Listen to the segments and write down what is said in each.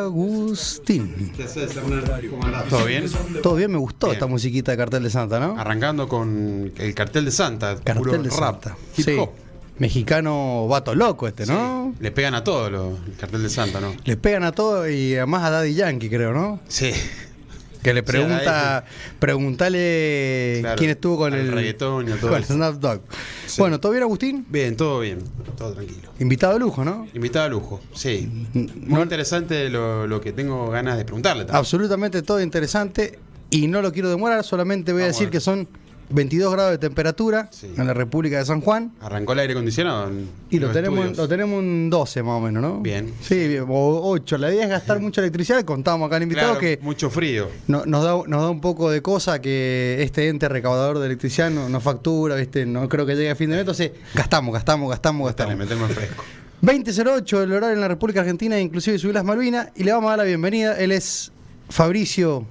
Agustín. ¿Todo bien? Todo bien, me gustó Bien. esta musiquita de Cartel de Santa, ¿no? Arrancando con el cartel de Santa. Cartel puro de rap, Santa. Hip Sí. hop. Mexicano vato loco este, ¿no? Sí. Le pegan a todo lo- el cartel de Santa, ¿no? Le pegan a todo y además a Daddy Yankee, creo, ¿no? Sí. Que le pregunta, a preguntale Claro, quién estuvo con el reggaetón y a todo con el eso. Snap Dogg. Sí. Bueno, ¿todo bien, Agustín? Bien, todo bien. Todo tranquilo. Invitado de lujo, ¿no? Invitado a lujo, sí. Mm, Muy no- interesante lo, lo que tengo ganas de preguntarle también. Absolutamente todo interesante y no lo quiero demorar, solamente voy a decir a que son 22 grados de temperatura Sí. en la República de San Juan Arrancó el aire acondicionado. en y lo tenemos, estudios. lo tenemos en 12 más o menos, ¿no? Bien. Sí, o 8. La idea es gastar mucha electricidad. Contamos acá al invitado Claro, que mucho frío. no- nos, da, nos da un poco de cosa que este ente recaudador de electricidad no, no factura, ¿viste? no creo que llegue a fin de mes, entonces gastamos, gastamos, gastamos, gastamos. metemos en fresco. 20.08 el horario en la República Argentina, inclusive subí las Malvinas, y le vamos a dar la bienvenida. Él es Fabricio,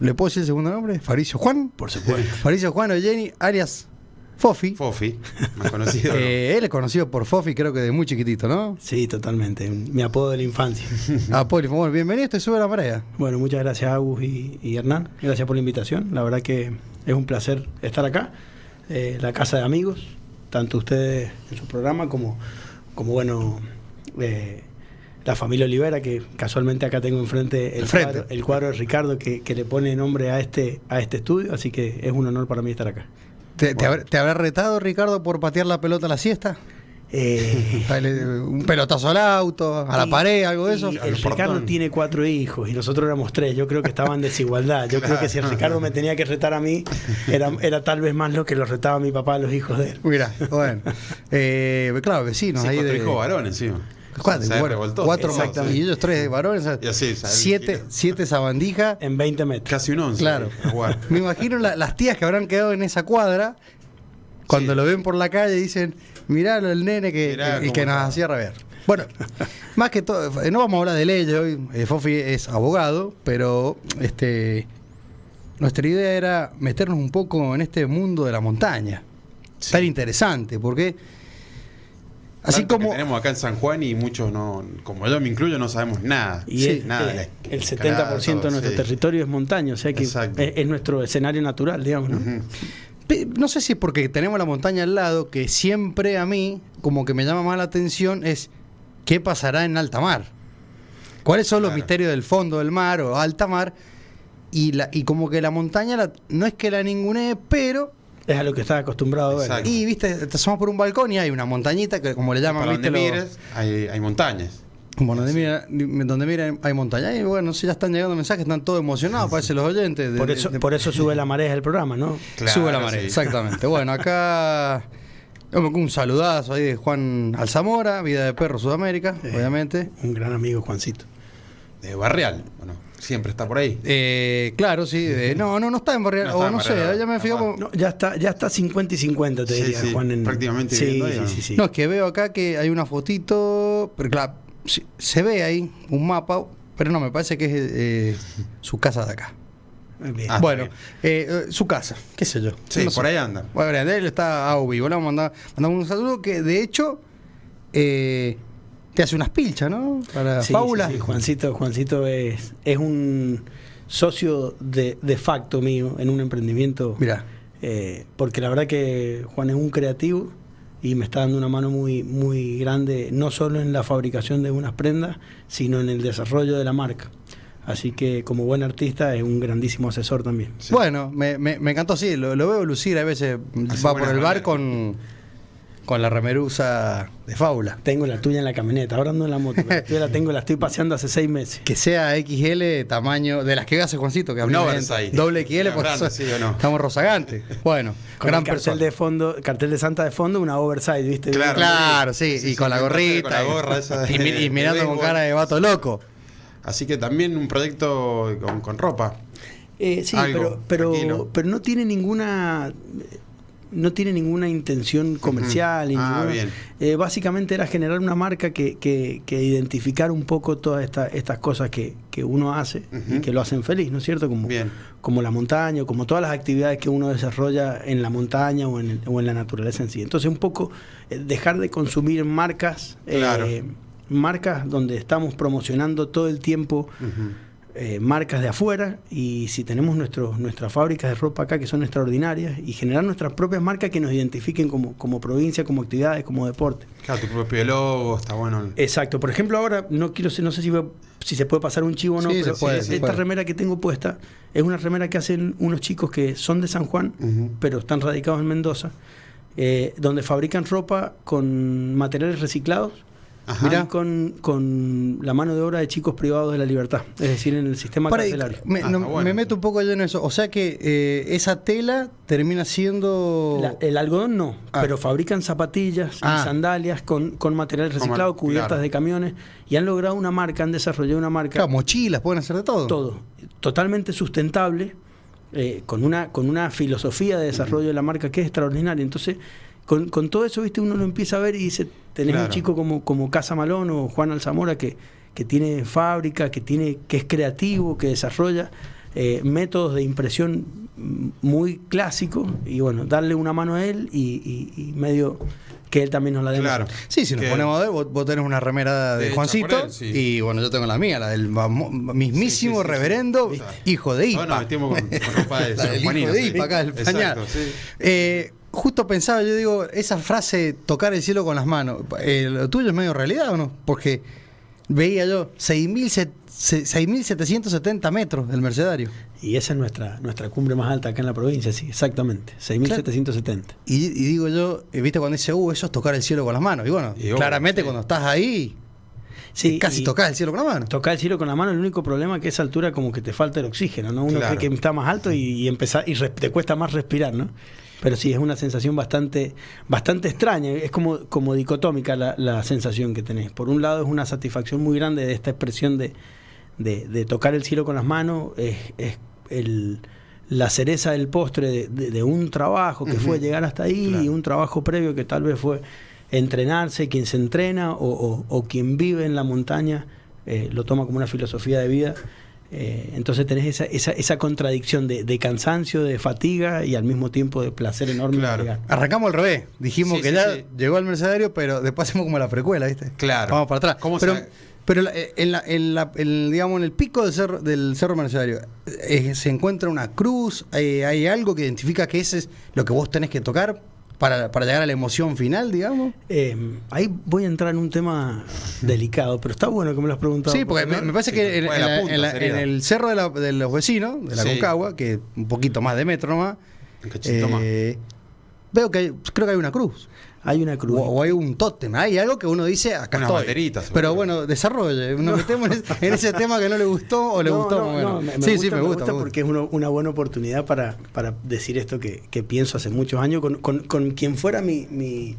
¿le puedo decir el segundo nombre? Fabricio Juan. Por supuesto. Fabricio Juan Olleni, alias Fofi. Fofi, más conocido. Eh, él es conocido por Fofi, creo que de muy chiquitito, ¿no? Sí, totalmente. Mi apodo de la infancia. Ah, Poli, bueno, bienvenido, estoy sube la marea. Bueno, muchas gracias Agus y, y Hernán. Gracias por la invitación. La verdad que es un placer estar acá. Eh, la casa de amigos, tanto ustedes en su programa como, como bueno, eh, la familia Olivera, que casualmente acá tengo enfrente el. Cuadro, el cuadro de Ricardo que, que le pone nombre a este, a este estudio, así que es un honor para mí estar acá. ¿Te, te habrá, te habrá retado, Ricardo, por patear la pelota a la siesta? Eh, Un pelotazo al auto, a la Y- pared, algo de eso. el. Ricardo tiene cuatro hijos y nosotros éramos tres. Yo creo que estaba en desigualdad. Yo creo que si el Ricardo me tenía que retar a mí, era, era tal vez más lo que lo retaba mi papá a los hijos de él. Mira, bueno. Eh, claro, vecinos Sí, ahí cuatro de. hijos varones encima. Cuatro, cuatro Exactamente. y ellos tres varones. o sea, Y así, ¿sabes? siete, siete sabandijas. En 20 metros. Casi un once. Claro. jugar. Me imagino la- las tías que habrán quedado en esa cuadra, cuando Sí. lo ven por la calle, dicen, mirá el nene que, Mirá el, el cómo que nos está". hacía rabiar. Bueno, más que todo, eh, no vamos a hablar de leyes hoy, eh, Fofi es abogado, pero este nuestra idea era meternos un poco en este mundo de la montaña. Sí. Tan interesante, porque así Tanto que como... tenemos acá en San Juan y muchos no, como yo me incluyo, no sabemos nada. Y Sí, es- nada. eh, el escalada, 70% de nuestro sí. territorio es montaña, o sea que es, Exacto. es nuestro escenario natural, digamos, ¿no? No sé si es porque tenemos la montaña al lado, que siempre a mí, como que me llama más la atención, es qué pasará en alta mar. ¿Cuáles son los misterios del fondo del mar o alta mar? Y, la, y como que la montaña la- no es que la ningunee, pero. Es a lo que estás acostumbrado a ver. Y viste, te asomás por un balcón y hay una montañita que, como le llaman, Para viste, donde los- mires, hay, hay montañas. como donde mira, donde mira hay montaña. Y bueno, si ya están llegando mensajes, están todos emocionados, parece los oyentes. de- Por eso, de- por eso sube la marea del programa, ¿no? Claro, Sube la marea, sí. exactamente. Bueno, acá un saludazo ahí de Juan Alzamora, Vida de Perro Sudamérica, Eh. obviamente. Un gran amigo, Juancito. De Barreal. Bueno, siempre está por ahí. Eh, claro, sí. eh, no, no, no está en Barrial, No o no Barrial, sé, ya me ah, fijo. bueno. como- No, ya está, ya está 50 y 50, te Sí, diría, sí, Juan. En... prácticamente Sí, ahí, sí, sí, sí. No, es que veo acá que hay una fotito, pero claro, sí, se ve ahí un mapa, pero no, me parece que es eh, su casa de acá. Bien. Ah, bueno, eh, su casa, qué sé yo. Sí, No sé. por ahí anda. Bueno, él está a vivo. Le vamos a mandar, mandamos un saludo que de hecho eh, te hace unas pilchas, ¿no? Para Sí, Paula. sí, sí, Juancito, Juancito es, es un socio de, de facto mío en un emprendimiento. Mira, Eh, porque la verdad que Juan es un creativo y me está dando una mano muy, muy grande, no solo en la fabricación de unas prendas, sino en el desarrollo de la marca. Así que como buen artista es un grandísimo asesor también. Sí. bueno, me, me, me encantó, sí, lo, lo veo lucir a veces, va por el bar con, con la remerusa de Faula. Tengo la tuya en la camioneta, ahora ando en la moto, pero la tengo, la estoy paseando hace seis meses. Que sea XL, tamaño, de las que hace Juancito, que habló oversize. Doble XL, por grande, eso sí o no. estamos rozagantes. Bueno, Con gran el cartel persona. de fondo, cartel de Santa de fondo, una oversize, ¿viste? Claro. Claro, sí, Sí, y sí, con la gorrita. con la gorra esa de- y, mi- y de mirando con cara de vato loco. Así que también un proyecto con, con ropa. Eh, sí, Algo, pero, pero no tiene ninguna no tiene ninguna intención comercial. Ah, ninguna- eh, básicamente era generar una marca que, que, que identificar un poco todas esta- estas cosas que, que uno hace y que lo hacen feliz, ¿no es cierto? Como, Bien. como la montaña, o como todas las actividades que uno desarrolla en la montaña o en, el- o en la naturaleza en sí. Entonces, un poco eh, dejar de consumir marcas eh, Claro. marcas donde estamos promocionando todo el tiempo. Eh, marcas de afuera y si tenemos nuestros nuestras fábricas de ropa acá que son extraordinarias y generar nuestras propias marcas que nos identifiquen como, como provincia, como actividades, como deporte. Claro, tu propio logo, está bueno. Exacto. Por ejemplo, ahora no quiero no sé si, si se puede pasar un chivo o no, Sí, pero se puede, esta puede. remera que tengo puesta es una remera que hacen unos chicos que son de San Juan, pero están radicados en Mendoza, eh, donde fabrican ropa con materiales reciclados. Ajá. y con, con la mano de obra de chicos privados de la libertad, es decir, en el sistema Para- carcelario. me, Ah, no- está bueno. me meto un poco yo en eso. O sea que eh, esa tela termina siendo. La- el algodón no, Ah. pero fabrican zapatillas Ah. y sandalias con, con material reciclado, cubiertas claro. de camiones y han logrado una marca, han desarrollado una marca, Claro, mochilas, pueden hacer de todo. todo, totalmente sustentable, eh, con, una, con una filosofía de desarrollo de la marca que es extraordinaria. Entonces, con, con todo eso, viste, uno lo empieza a ver y dice, tenés Claro. un chico como, como Casa Malón o Juan Alzamora que, que tiene fábrica, que, tiene, que es creativo, que desarrolla eh, métodos de impresión muy clásicos y bueno, darle una mano a él y, y- y medio que él también nos la dé. Claro. Sí, si nos Que- ponemos a ver, vos, vos tenés una remera de Juancito por él, sí. y bueno, yo tengo la mía, la del mismísimo Sí, sí, sí, reverendo sí. hijo de IPA. vestimos con, con ropa de La del hijo de. IPA acá, el Exacto, pañal. sí. Eh, justo pensaba, yo digo, esa frase tocar el cielo con las manos, eh, ¿lo tuyo es medio realidad o no? Porque veía yo 6.000 se- se- 6.770 metros del Mercedario. Y esa es nuestra, nuestra cumbre más alta acá en la provincia, sí, exactamente, 6.770. Y, y digo yo, eh, viste cuando dice, uh, eso es tocar el cielo con las manos. Y bueno, Y claramente sí. cuando estás ahí, Sí, casi tocas el cielo con las manos. Tocar el cielo con la mano, el único problema es que a esa altura como que te falta el oxígeno, ¿no? Uno Claro. cree que está más alto y, y empezar y res- te cuesta más respirar, ¿no? Pero sí, es una sensación bastante, bastante extraña, es como, como dicotómica la, la sensación que tenés. Por un lado es una satisfacción muy grande de esta expresión de, de- de tocar el cielo con las manos, es, es el- la cereza del postre de, de- de un trabajo que fue llegar hasta ahí Claro. y un trabajo previo que tal vez fue entrenarse, quien se entrena o, o- o quien vive en la montaña eh, lo toma como una filosofía de vida. Eh, entonces tenés esa, esa, esa contradicción de, de cansancio, de fatiga y al mismo tiempo de placer enorme. Claro. Arrancamos al revés. Dijimos Sí, que sí, ya sí. llegó al Mercedario, pero después hacemos como la precuela, ¿viste? Claro. Vamos para atrás. ¿Cómo pero, se- pero la- eh, en, la, en, la- en, digamos, en el pico del cerro, del cerro Mercedario eh, se encuentra una cruz, hay, hay algo que identifica que ese es lo que vos tenés que tocar para, para llegar a la emoción final, digamos. Eh, ahí voy a entrar en un tema delicado, pero está bueno que me lo has preguntado. Sí, porque me, me parece sí, que en, fue en la punta, en la- sería. en el cerro de, la- de los vecinos, de la Sí. Concagua, que un poquito más de metro nomás, eh, veo que hay- creo que hay una cruz. Hay una cruz. O, o hay un tótem, hay algo que uno dice, acá Unas estoy. banderitas. Pero bueno, desarrolle. Nos metemos en ese, en ese tema que no le gustó o le No, gustó. no, bueno. no, me, me sí, gusta, sí, me gusta. me gusta. porque es uno- una buena oportunidad para, para decir esto que, que pienso hace muchos años con, con- con quien fuera mi, mi,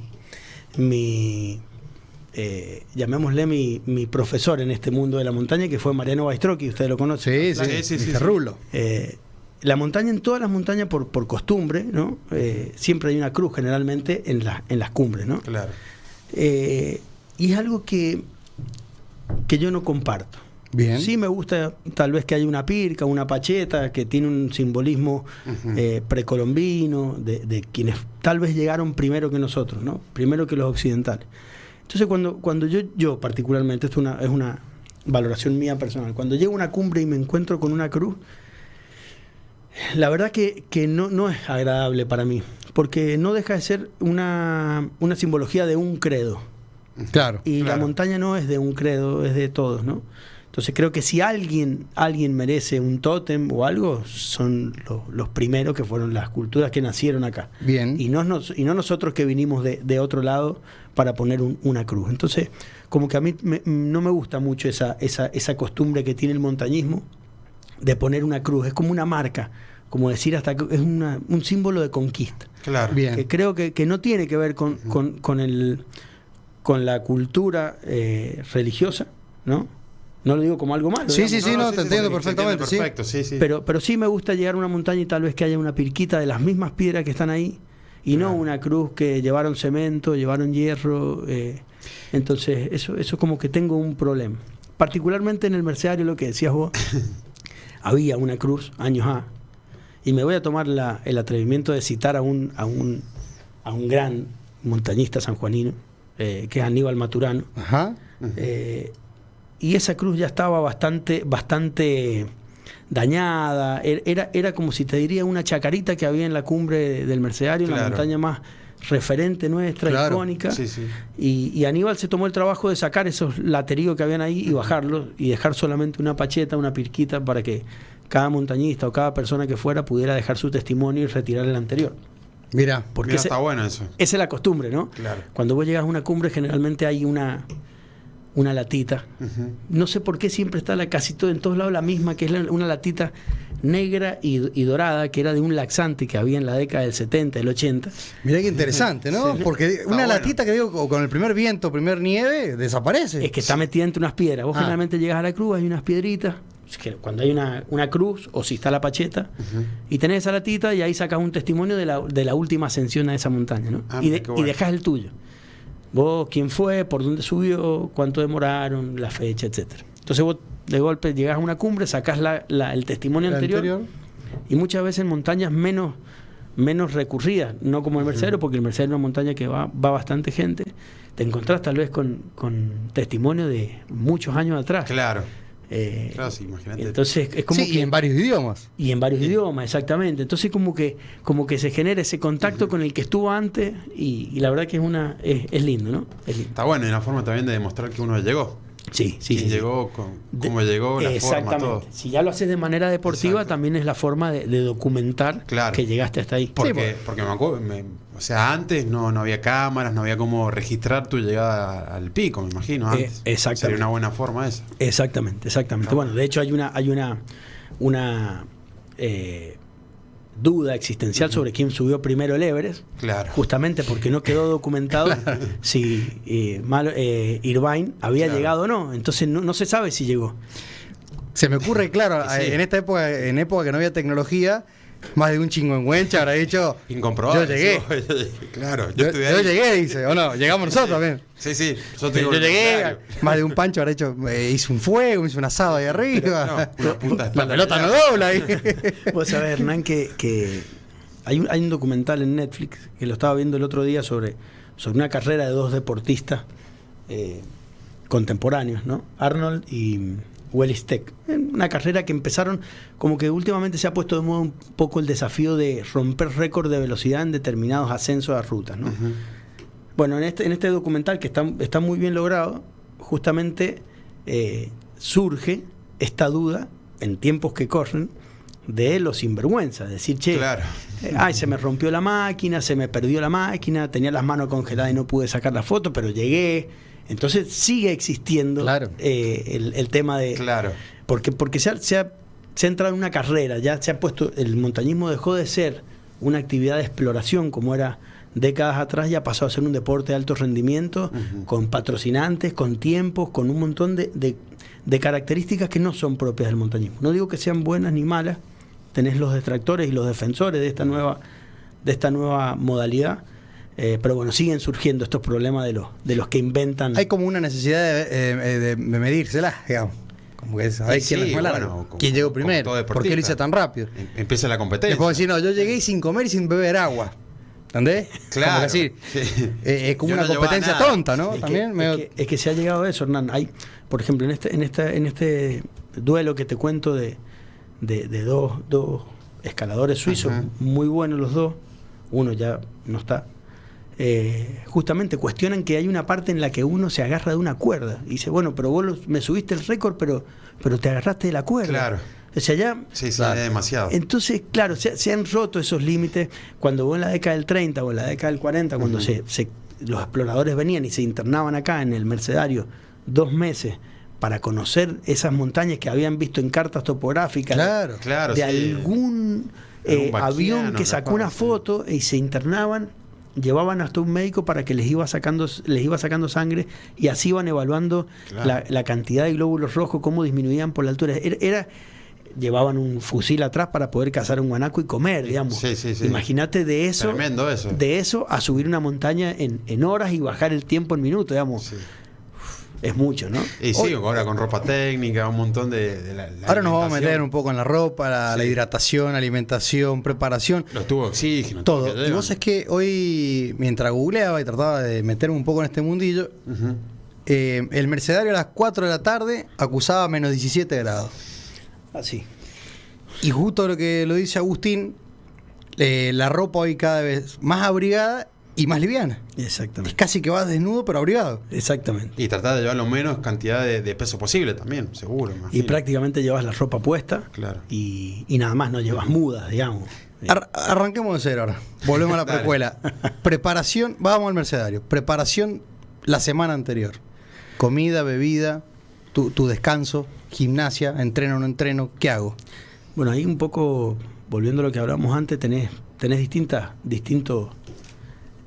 mi, eh, llamémosle mi, mi profesor en este mundo de la montaña, que fue Mariano Baistroqui, usted lo conoce. Sí, sí, Sí, sí, sí. Rulo. Eh, la montaña, en todas las montañas, por, por costumbre, ¿no? Eh, siempre hay una cruz generalmente en, la- en las cumbres, ¿no? Claro. Eh, y es algo que, que yo no comparto. Bien. Sí me gusta tal vez que haya una pirca, una pacheta, que tiene un simbolismo eh, precolombino, de, de quienes tal vez llegaron primero que nosotros, ¿no? Primero que los occidentales. Entonces cuando, cuando yo, yo particularmente, esto es una, es una valoración mía personal, cuando llego a una cumbre y me encuentro con una cruz, la verdad que, que no, no es agradable para mí, porque no deja de ser una, una simbología de un credo. Claro. Y la montaña no es de un credo, es de todos, ¿no? Entonces creo que si alguien, alguien merece un tótem o algo, son los, los primeros que fueron las culturas que nacieron acá. Bien. Y no, nos- y no nosotros que vinimos de, de otro lado para poner un- una cruz. Entonces, como que a mí me- no me gusta mucho esa, esa, esa costumbre que tiene el montañismo de poner una cruz. Es como una marca, como decir hasta que es una- un símbolo de conquista Claro. Bien. que creo que, que no tiene que ver con, con, con el, con la cultura eh, religiosa, ¿no? No lo digo como algo malo. Sí, digamos, sí, sí, no, te entiendo perfectamente. Perfecto, sí, sí. Pero, pero sí me gusta llegar a una montaña y tal vez que haya una pirquita de las mismas piedras que están ahí y no una cruz que llevaron cemento, llevaron hierro. eh, entonces, eso, eso como que tengo un problema. Particularmente en el Mercedario, lo que decías vos, había una cruz años A. Y me voy a tomar la- el atrevimiento de citar a un, a un, a un gran montañista sanjuanino, eh, que es Aníbal Maturano, Ajá. eh, y esa cruz ya estaba bastante, bastante dañada. Er- Era, era como si te diría una chacarita que había en la cumbre del Mercedario, la Claro. montaña más referente nuestra, Claro. icónica. Sí, sí. Y, y Aníbal se tomó el trabajo de sacar esos lateríos que habían ahí y bajarlos y dejar solamente una pacheta, una pirquita para que cada montañista o cada persona que fuera pudiera dejar su testimonio y retirar el anterior. Mira, Porque Mira, ese- está bueno eso. esa es la costumbre, ¿no? Claro. Cuando vos llegas a una cumbre generalmente hay una, una latita. No sé por qué siempre está la, casi todo, en todos lados la misma, que es la- una latita negra y, y dorada, que era de un laxante que había en la década del 70, del 80. Mirá qué interesante, ¿no? Porque una latita que digo, co- con el primer viento, primer nieve, desaparece. Es que está metida entre unas piedras. Vos Ah. generalmente llegas a la cruz, hay unas piedritas. Es que cuando hay una, una cruz, o si está la pacheta, y tenés esa latita y ahí sacas un testimonio de la, de la última ascensión a esa montaña, ¿no? Ah, y, de- bueno. y dejas el tuyo. Vos, quién fue, por dónde subió, cuánto demoraron, la fecha, etcétera. Entonces vos de golpe llegas a una cumbre, sacás la- la- el testimonio anterior, anterior. y muchas veces en montañas menos, menos recurridas, no como el Mercero, porque el Mercero es una montaña que va, va bastante gente, te encontrás tal vez con, con testimonio de muchos años atrás. Claro. Eh, Claro, sí, imagínate. Entonces es como sí, que, y en varios idiomas. y en varios idiomas, exactamente. Entonces como que, como que se genera ese contacto con el que estuvo antes y, y la verdad que es una, es, es lindo, ¿no? Es lindo. Está bueno, y una forma también de demostrar que uno llegó. Sí, sí, Quién sí, sí. llegó, De- cómo llegó, la forma, Exactamente. todo. Si ya lo haces de manera deportiva, Exacto. también es la forma de, de documentar Claro. que llegaste hasta ahí. Porque, pues. porque me acuerdo, me- o sea, antes no, no había cámaras, no había cómo registrar tu llegada al pico, me imagino, Eh, antes. exactamente. Sería una buena forma esa. Exactamente, exactamente. Claro. Bueno, de hecho hay una, hay una, una eh, duda existencial sobre quién subió primero el Everest, Claro. justamente porque no quedó documentado si eh, Mal- eh, Irvine había Claro. llegado o no. Entonces no, no se sabe si llegó. Se me ocurre, claro, Sí. en esta época, en época que no había tecnología, más de un chingüengüencha habrá dicho. Incomprobable. Yo llegué. sí. claro, yo, Yo, estuve yo ahí. llegué, dice. O no, llegamos nosotros también. Sí, sí. Yo, Yo, llegué, más de un pancho habrá hecho, eh, hice un fuego, hice un asado ahí arriba. No, una punta de La pelota no dobla ahí. Vos sabés, Hernán, que, que hay, un, hay un documental en Netflix que lo estaba viendo el otro día sobre, sobre una carrera de dos deportistas eh, contemporáneos, ¿no? Arnold y Willis Tech. Una carrera que empezaron, como que últimamente se ha puesto de moda un poco el desafío de romper récord de velocidad en determinados ascensos a rutas, ¿no? Bueno, en este, en este documental que está, está muy bien logrado, justamente eh, surge esta duda en tiempos que corren de los sinvergüenzas, decir, che, Claro. eh, ay, se me rompió la máquina, se me perdió la máquina, tenía las manos congeladas y no pude sacar la foto, pero llegué. Entonces sigue existiendo Claro. eh, el, el tema de... Claro. Porque, porque se, ha, se, ha, se ha entrado en una carrera, ya se ha puesto, el montañismo dejó de ser una actividad de exploración como era décadas atrás, ya pasó a ser un deporte de alto rendimiento, con patrocinantes, con tiempos, con un montón de, de- de características que no son propias del montañismo. No digo que sean buenas ni malas, tenés los detractores y los defensores de esta nueva, de esta nueva modalidad. Eh, pero bueno, siguen surgiendo estos problemas de los, de los que inventan. Hay como una necesidad de, eh, eh, de, de medírsela, digamos. Como que saber Y quién sí, bueno, como- quién llegó primero, por qué lo hice tan rápido. Em- Empieza la competencia. Es como decir, no, yo llegué sin comer y sin beber agua. ¿Entendés? Claro. Como que así, Sí. eh, es como Yo una no competencia tonta, ¿no? Es que- También es, que, es que se ha llegado a eso, Hernán. Hay, por ejemplo, en este, en este, en este duelo que te cuento de, de, de dos, dos escaladores suizos, Ajá. muy buenos los dos, uno ya no está. Eh, justamente cuestionan que hay una parte en la que uno se agarra de una cuerda y dice, bueno, pero vos lo- me subiste el récord, pero, pero te agarraste de la cuerda. Claro. O sea, ya Sí, sí, Claro. demasiado. entonces, claro, se, se han roto esos límites cuando vos en la década del 30 o en la década del 40, cuando se, se- los exploradores venían y se internaban acá en el Mercedario dos meses para conocer esas montañas que habían visto en cartas topográficas Claro. Claro, de sí. algún eh, avión que sacó una foto y se internaban llevaban hasta un médico para que les iba sacando les iba sacando sangre y así iban evaluando Claro. la, la cantidad de glóbulos rojos cómo disminuían por la altura era, era- llevaban un fusil atrás para poder cazar un guanaco y comer digamos Sí, sí, sí. imagínate de eso eso. de eso a subir una montaña en, en horas y bajar el tiempo en minutos digamos. Es mucho no Y sí, Hoy- ahora con ropa técnica, un montón de. de la- la Ahora nos vamos a meter un poco en la ropa, la, la hidratación, alimentación, preparación. Los tubos de oxígeno, todo. Y vos es que hoy, mientras googleaba y trataba de meterme un poco en este mundillo, eh, el Mercedario a las 4 de la tarde acusaba menos 17 grados. Así. Y justo lo que lo dice Agustín, eh, la ropa hoy cada vez más abrigada y más liviana. Es Exactamente. casi que vas desnudo pero abrigado. Exactamente. Y tratar de llevar lo menos cantidad de, de peso posible también, seguro. Y prácticamente llevas la ropa puesta Claro. y, y nada más, no llevas mudas, digamos. Ar- arranquemos de cero ahora. Volvemos a la precuela. Preparación, vamos al Mercedario. Preparación la semana anterior. Comida, bebida, tu, tu descanso, gimnasia, entreno o no entreno. ¿Qué hago? Bueno, ahí un poco, volviendo a lo que hablábamos antes, tenés, tenés distintas, distintos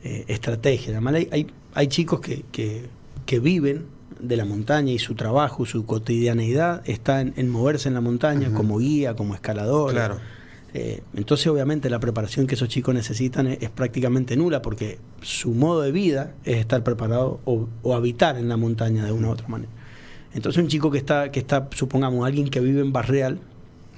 eh, estrategias. Además, hay, hay, hay chicos que, que, que viven de la montaña y su trabajo, su cotidianeidad está en, en moverse en la montaña como guía, como escalador. Claro. Eh, entonces, obviamente, la preparación que esos chicos necesitan es, es prácticamente nula porque su modo de vida es estar preparado o, o habitar en la montaña de una u otra manera. Entonces, un chico que está, que está, supongamos, alguien que vive en Barreal,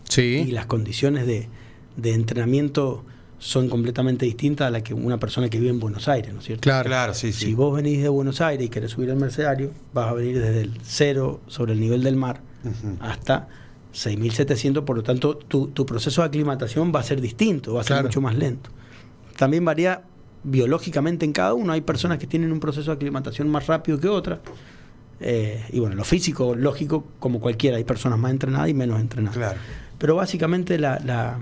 y Sí. las condiciones de, de entrenamiento son completamente distintas a las que una persona que vive en Buenos Aires, ¿no es cierto? Claro. Claro, sí, sí. Si vos venís de Buenos Aires y querés subir al Mercedario, vas a venir desde el cero sobre el nivel del mar hasta 6.700, por lo tanto tu, tu proceso de aclimatación va a ser distinto, va a ser Claro. mucho más lento. También varía biológicamente en cada uno, hay personas que tienen un proceso de aclimatación más rápido que otras. Eh, y bueno, lo físico, lógico, como cualquiera, hay personas más entrenadas y menos entrenadas. Claro. Pero básicamente la, la,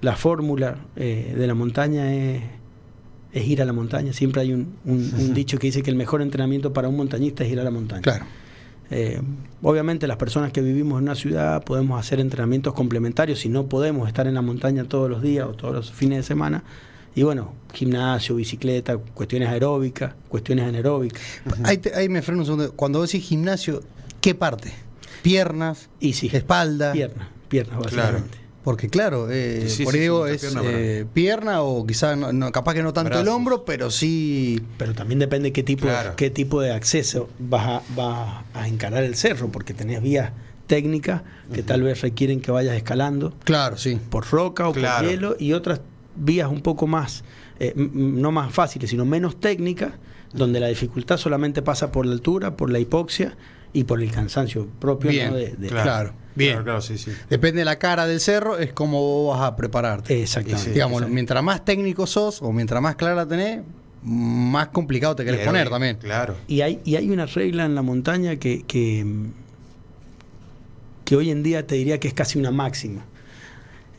la fórmula eh, de la montaña es, es ir a la montaña. Siempre hay un, un- un dicho que dice que el mejor entrenamiento para un montañista es ir a la montaña. Claro. Eh, obviamente las personas que vivimos en una ciudad podemos hacer entrenamientos complementarios si no podemos estar en la montaña todos los días o todos los fines de semana. Y bueno, gimnasio, bicicleta, cuestiones aeróbicas, cuestiones anaeróbicas. Ahí, te- ahí me freno un segundo. Cuando decís gimnasio, ¿qué parte? Piernas, Y sí, espalda. piernas, piernas básicamente. Porque claro, eh, Sí, sí, por sí, ahí digo, sí, es pierna, eh, pierna o quizás, no, no, capaz que no tanto el hombro, pero sí... Pero también depende qué tipo, Claro. qué tipo de acceso vas a, vas a encarar el cerro, porque tenés vías técnicas que tal vez requieren que vayas escalando Claro, sí. por roca o Claro. por hielo y otras vías un poco más, eh, no más fáciles, sino menos técnicas, donde la dificultad solamente pasa por la altura, por la hipoxia y por el cansancio propio Bien, ¿no? de, de- Claro. Bien. Claro, claro, sí, sí. Depende de la cara del cerro, es como vos vas a prepararte. Exactamente. Sí, Digamos, Exacto. mientras más técnico sos o mientras más clara tenés, más complicado te querés poner también. Claro. Y hay, y hay una regla en la montaña que, que, que hoy en día te diría que es casi una máxima.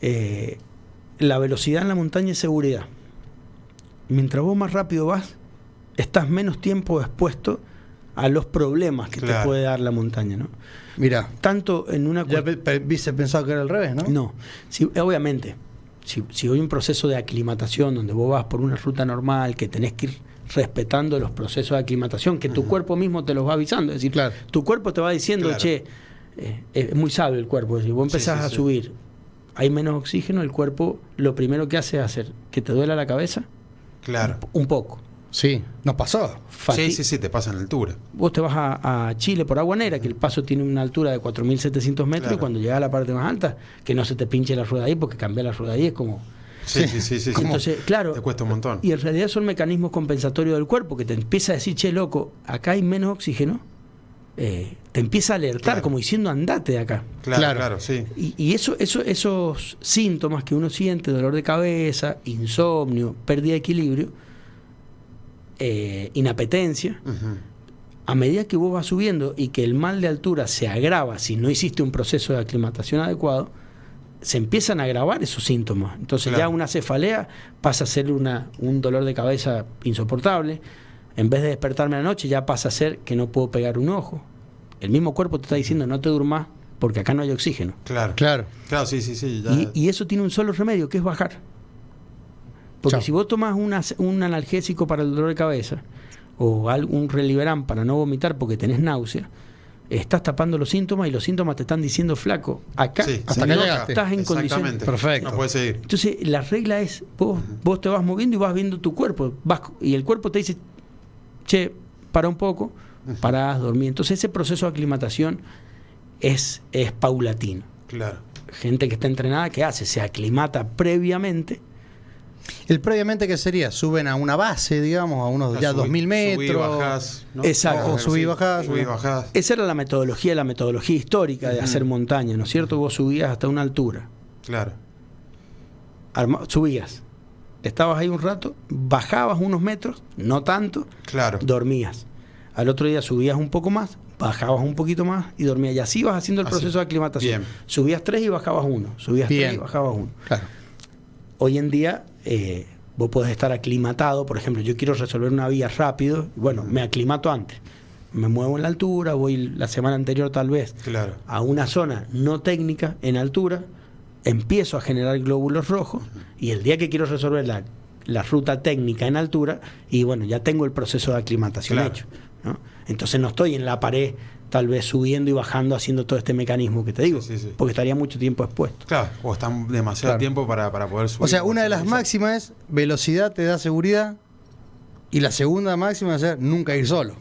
Eh, la velocidad en la montaña es seguridad. Mientras vos más rápido vas, estás menos tiempo expuesto a los problemas que te puede dar la montaña. ¿no? Mira, Tanto en una ya cuest- pe- pe- hubiese pensado que era al revés, ¿no? no, si, obviamente, si, si hay un proceso de aclimatación donde vos vas por una ruta normal, que tenés que ir respetando los procesos de aclimatación, que tu cuerpo mismo te los va avisando, es decir, Claro. tu cuerpo te va diciendo, Claro. che, eh, es muy sabio el cuerpo, es decir, vos empezás sí, a subir, hay menos oxígeno, el cuerpo lo primero que hace es hacer que te duela la cabeza, Claro. un poco. Sí, nos pasó. Fati- Sí, sí, sí, te pasa en altura. Vos te vas a, a Chile por Aguanera, que el paso tiene una altura de 4.700 metros, Claro. y cuando llegas a la parte más alta, que no se te pinche la rueda ahí, porque cambiar la rueda ahí es como... Sí, sí, sí, sí. sí. Entonces, claro, Te cuesta un montón. y en realidad son mecanismos compensatorios del cuerpo que te empieza a decir, che, loco, acá hay menos oxígeno, eh, te empieza a alertar Claro. como diciendo, andate de acá. Claro, Claro. claro, sí. Y, y eso, eso, esos síntomas que uno siente, dolor de cabeza, insomnio, pérdida de equilibrio, eh, inapetencia, a medida que vos vas subiendo y que el mal de altura se agrava si no hiciste un proceso de aclimatación adecuado, se empiezan a agravar esos síntomas. Entonces ya una cefalea pasa a ser una, un dolor de cabeza insoportable. En vez de despertarme a la noche ya pasa a ser que no puedo pegar un ojo. El mismo cuerpo te está diciendo no te durmas porque acá no hay oxígeno. Claro. Claro. Claro, sí, sí, sí. ya- Y, y eso tiene un solo remedio, que es bajar. Porque Chao. si vos tomás una- un analgésico para el dolor de cabeza o algún reliberán para no vomitar porque tenés náusea, estás tapando los síntomas y los síntomas te están diciendo flaco, acá Sí, hasta acá no llegaste. estás en condiciones. Perfecto. No puede seguir. Entonces la regla es, vos, vos te vas moviendo y vas viendo tu cuerpo, vas, y el cuerpo te dice, che, para un poco, parás, dormí. Entonces ese proceso de aclimatación es, es paulatino Claro. gente que está entrenada, ¿qué hace? Se aclimata previamente El previamente, ¿qué sería? Suben a una base, digamos, a unos ya Subí- 2000 metros. subí, bajás, ¿no? Exacto. O subí, así. bajás, bajás. Esa era la metodología, la metodología histórica de hacer montaña, ¿no es cierto? Vos subías hasta una altura, Claro. arma- subías, estabas ahí un rato, bajabas unos metros, no tanto, Claro. dormías. Al otro día subías un poco más, bajabas un poquito más y dormías. Y así vas haciendo el Así. proceso de aclimatación. Bien. Subías tres y bajabas uno, subías Bien. tres y bajabas uno. Claro. Hoy en día eh, vos podés estar aclimatado, por ejemplo, yo quiero resolver una vía rápido, bueno, me aclimato antes. Me muevo en la altura, voy la semana anterior tal vez Claro. a una zona no técnica en altura, empiezo a generar glóbulos rojos y el día que quiero resolver la, la ruta técnica en altura, y bueno, ya tengo el proceso de aclimatación Claro. hecho. ¿no? Entonces no estoy en la pared tal vez subiendo y bajando haciendo todo este mecanismo que te digo, Sí, sí, sí. porque estaría mucho tiempo expuesto. Claro. O están demasiado Claro. tiempo para, para poder subir. O sea, una de las máximas es velocidad te da seguridad. Y la segunda máxima es nunca ir solo.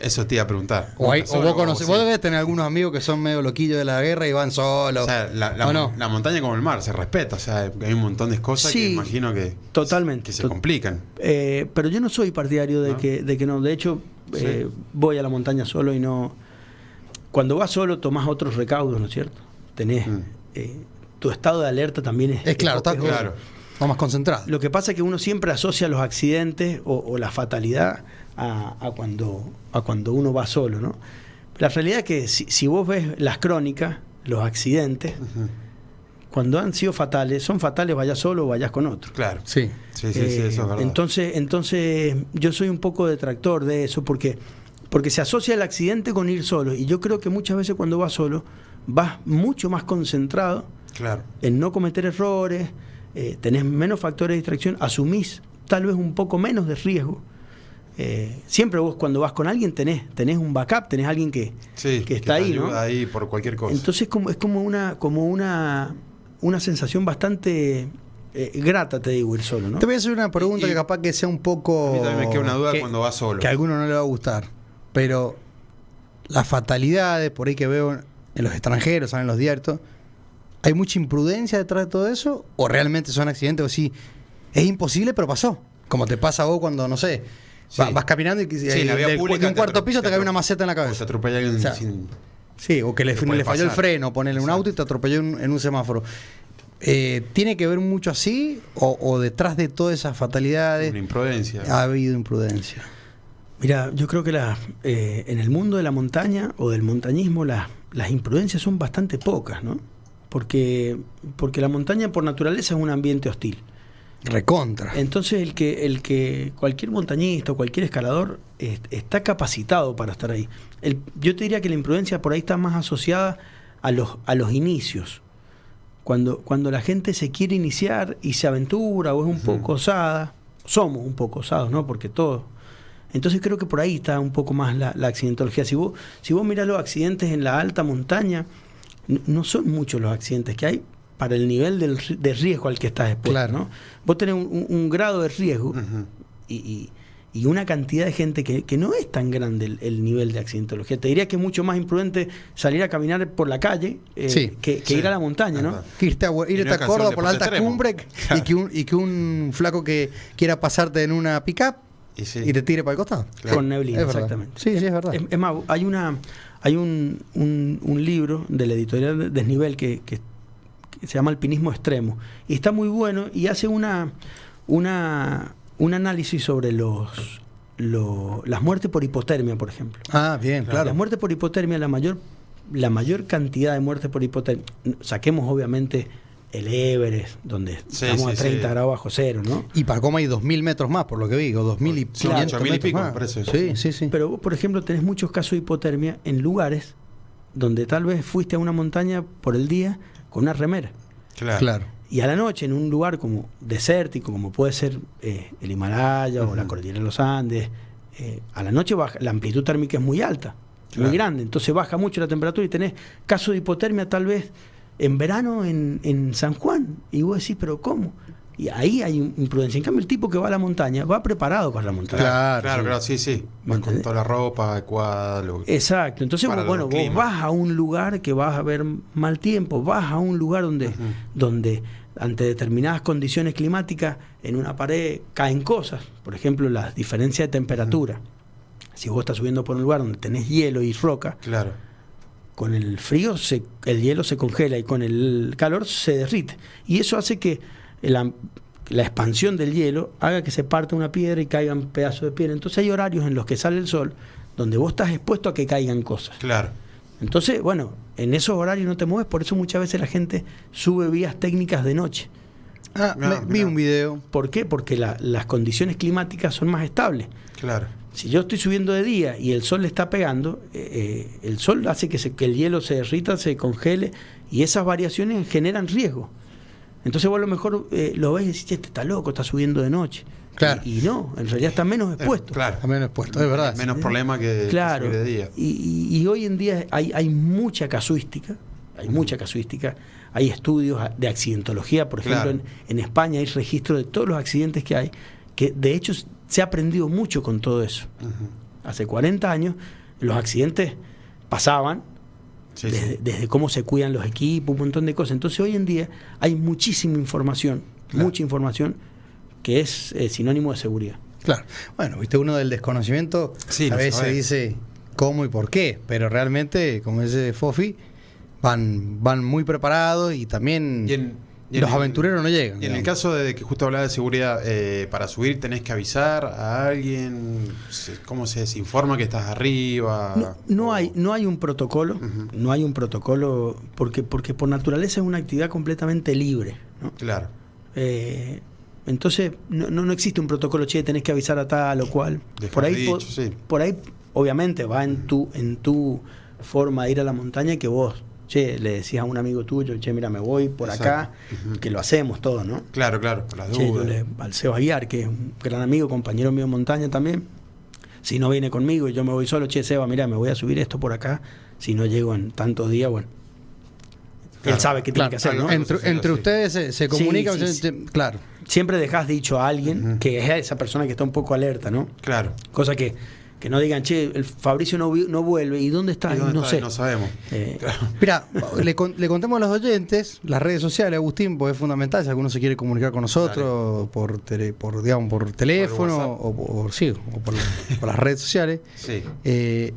Eso te iba a preguntar. O, hay- ¿Nunca o solo vos conocés, vos debes tener algunos amigos que son medio loquillos de la guerra y van solos. O sea, la, la ¿O mon- no? la montaña como el mar se respeta. O sea, hay un montón de cosas que imagino que, Totalmente. que se To- complican. Eh, pero yo no soy partidario de, ¿No? que, de que no. De hecho, Sí. eh, voy a la montaña solo y no. Cuando vas solo, tomás otros recaudos, ¿no es cierto? Tenés. Mm. eh, tu estado de alerta también es. Es claro, está otro. Claro. Va más concentrado. Lo que pasa es que uno siempre asocia los accidentes o, o la fatalidad a, a cuando, a cuando uno va solo, ¿no? La realidad es que si, si vos ves las crónicas, los accidentes, cuando han sido fatales, son fatales, vayas solo o vayas con otro. Claro. Sí. Sí, sí, sí, Eh, eso es verdad. Entonces, entonces yo soy un poco detractor de eso porque, porque se asocia el accidente con ir solo. Y yo creo que muchas veces cuando vas solo, vas mucho más concentrado claro. en no cometer errores, eh, tenés menos factores de distracción, asumís tal vez un poco menos de riesgo. Eh, siempre vos cuando vas con alguien tenés, tenés un backup, tenés alguien que, Sí, que está ahí, ¿no? ayuda ahí por cualquier cosa. Entonces como, es como una, como una, una sensación bastante eh, grata, te digo, ir solo, ¿no? Te voy a hacer una pregunta Y- que capaz que sea un poco. a mí también me queda una duda que- cuando vas solo. Que a alguno no le va a gustar. Pero las fatalidades por ahí que veo en los extranjeros, en los diarios, ¿hay mucha imprudencia detrás de todo eso? ¿O realmente son accidentes? O sí, es imposible, pero pasó. Como te pasa a vos cuando, no sé, Sí. vas caminando y, Sí, y en la vía del- pública de un cuarto piso te cae una maceta en la O te cabeza. atropella alguien O sea, sin. Sí, o que le, falló el freno, ponerle un auto y te atropelló en, en un semáforo. Eh, ¿Tiene que ver mucho así? O, o detrás de todas esas fatalidades Una imprudencia. ha habido imprudencia? Mira, yo creo que la, eh, en el mundo de la montaña o del montañismo la- las imprudencias son bastante pocas, ¿no? Porque, porque la montaña por naturaleza es un ambiente hostil. Recontra. Entonces el que, el que cualquier montañista o cualquier escalador es- está capacitado para estar ahí. El- yo te diría que la imprudencia por ahí está más asociada a los, a los inicios. Cuando, cuando la gente se quiere iniciar y se aventura o es un poco osada, somos un poco osados, ¿no? Porque todos. Entonces creo que por ahí está un poco más la, la accidentología. Si vos, si vos mirás los accidentes en la alta montaña, no son muchos los accidentes que hay para el nivel del de riesgo al que estás expuesto. Claro. ¿no? Vos tenés un, un- un grado de riesgo y, y- y una cantidad de gente que, que no es tan grande el, el nivel de accidentología. Te diría que es mucho más imprudente salir a caminar por la calle eh, Sí, que, que sí, ir a la montaña, ¿no? Que irte a, irte a Córdoba por la alta extremo. cumbre y, que un, y que un flaco que quiera pasarte en una pickup Y sí. y te tire para el costado. Claro. Con neblina, Es verdad. exactamente. Sí, sí, es verdad. Es, es más, hay una hay un, un- un libro de la editorial de- Desnivel que, que- que se llama Alpinismo Extremo y está muy bueno y hace una, una un análisis sobre los, lo- las muertes por hipotermia, por ejemplo. Ah, bien, claro. La muerte por hipotermia, la mayor, la mayor cantidad de muertes por hipotermia, saquemos obviamente el Everest, donde Sí, estamos sí, a 30 sí. grados bajo cero, ¿no? Y para cómo hay 2.000 metros más, por lo que vi, o 2.000 y Sí, 500 8.000 y metros pico, más. me parece. Sí, sí, sí. Pero vos, por ejemplo, tenés muchos casos de hipotermia en lugares donde tal vez fuiste a una montaña por el día con una remera. Claro. claro. Y a la noche, en un lugar como desértico, como puede ser eh, el Himalaya o la cordillera de los Andes, eh, a la noche baja, la amplitud térmica es muy alta, Claro. muy grande. Entonces baja mucho la temperatura y tenés casos de hipotermia tal vez en verano en, en San Juan. Y vos decís, pero ¿cómo? Y ahí hay imprudencia. En cambio, el tipo que va a la montaña va preparado para la montaña. Claro, Claro, claro, sí. claro, sí, sí. ¿Me Vas con toda la ropa adecuada. lo- Exacto, entonces vos, bueno, vos vas a un lugar que vas a ver mal tiempo, vas a un lugar donde, donde ante determinadas condiciones climáticas, en una pared caen cosas. Por ejemplo, la diferencia de temperatura. Si vos estás subiendo por un lugar donde tenés hielo y roca, Claro. Con el frío se- el hielo se congela y con el calor se derrite. Y eso hace que la, la expansión del hielo haga que se parta una piedra y caigan pedazos de piedra. Entonces hay horarios en los que sale el sol donde vos estás expuesto a que caigan cosas. Claro. Entonces, bueno, en esos horarios no te mueves, por eso muchas veces la gente sube vías técnicas de noche. Ah, Mirá, me- vi un video. ¿Por qué? Porque la- las condiciones climáticas son más estables. Claro. Si yo estoy subiendo de día y el sol le está pegando, eh, eh, el sol hace que, se- que el hielo se derrita, se congele y esas variaciones generan riesgo. Entonces vos a lo mejor eh, lo ves y decís, "Che, este está loco, está subiendo de noche. Claro. Y, y no, en realidad está menos expuesto. Claro. También lo he puesto, es verdad. Menos problema que Claro. que subir de día. Y, y- y hoy en día hay, hay mucha casuística, hay mucha casuística, hay estudios de accidentología, por ejemplo, Claro. en, en España hay registro de todos los accidentes que hay, que de hecho se ha aprendido mucho con todo eso. Hace 40 años los accidentes pasaban, Sí, desde, sí. desde cómo se cuidan los equipos, un montón de cosas. Entonces hoy en día hay muchísima información, Claro. mucha información que es eh, sinónimo de seguridad. Claro. Bueno, viste, uno del desconocimiento Sí, a veces sabe. dice cómo y por qué, pero realmente, como dice Fofi, van, van muy preparados y también Y en- y los el- aventureros no llegan. Y en el caso de que justo hablaba de seguridad, eh, para subir tenés que avisar a alguien, cómo se desinforma que estás arriba. No, hay, no hay un protocolo, no hay un protocolo, porque, porque por naturaleza es una actividad completamente libre. ¿no? Claro, Eh, entonces, no, no, no existe un protocolo, che, tenés que avisar a tal o cual. Dejar Por ahí, sí. por ahí, obviamente, va en tu, en tu forma de ir a la montaña que vos, che, le decís a un amigo tuyo, che, mira, me voy por acá, que lo hacemos todos, ¿no? claro, claro, por las Che, yo dudas. le- al Seba Guiar, que es un gran amigo, compañero mío de montaña también. Si no viene conmigo y yo me voy solo, che, Seba, mira, me voy a subir esto por acá. Si no llego en tantos días, bueno. Claro, Él sabe qué tiene que hacer, ¿no? entre, ustedes se, se comunican, sí, se- sí. se- claro. Siempre dejas dicho a alguien que es esa persona que está un poco alerta, ¿no? Claro. Cosa que, que no digan, che, el Fabricio no, no vuelve. ¿Y dónde está? ¿Y dónde no está? sé. No sabemos. Eh. Mira, le, con- le contemos a los oyentes las redes sociales, Agustín, porque es fundamental si alguno se quiere comunicar con nosotros por, tele- por, digamos, por teléfono o por, sí, o por, por las redes sociales. Sí. Eh,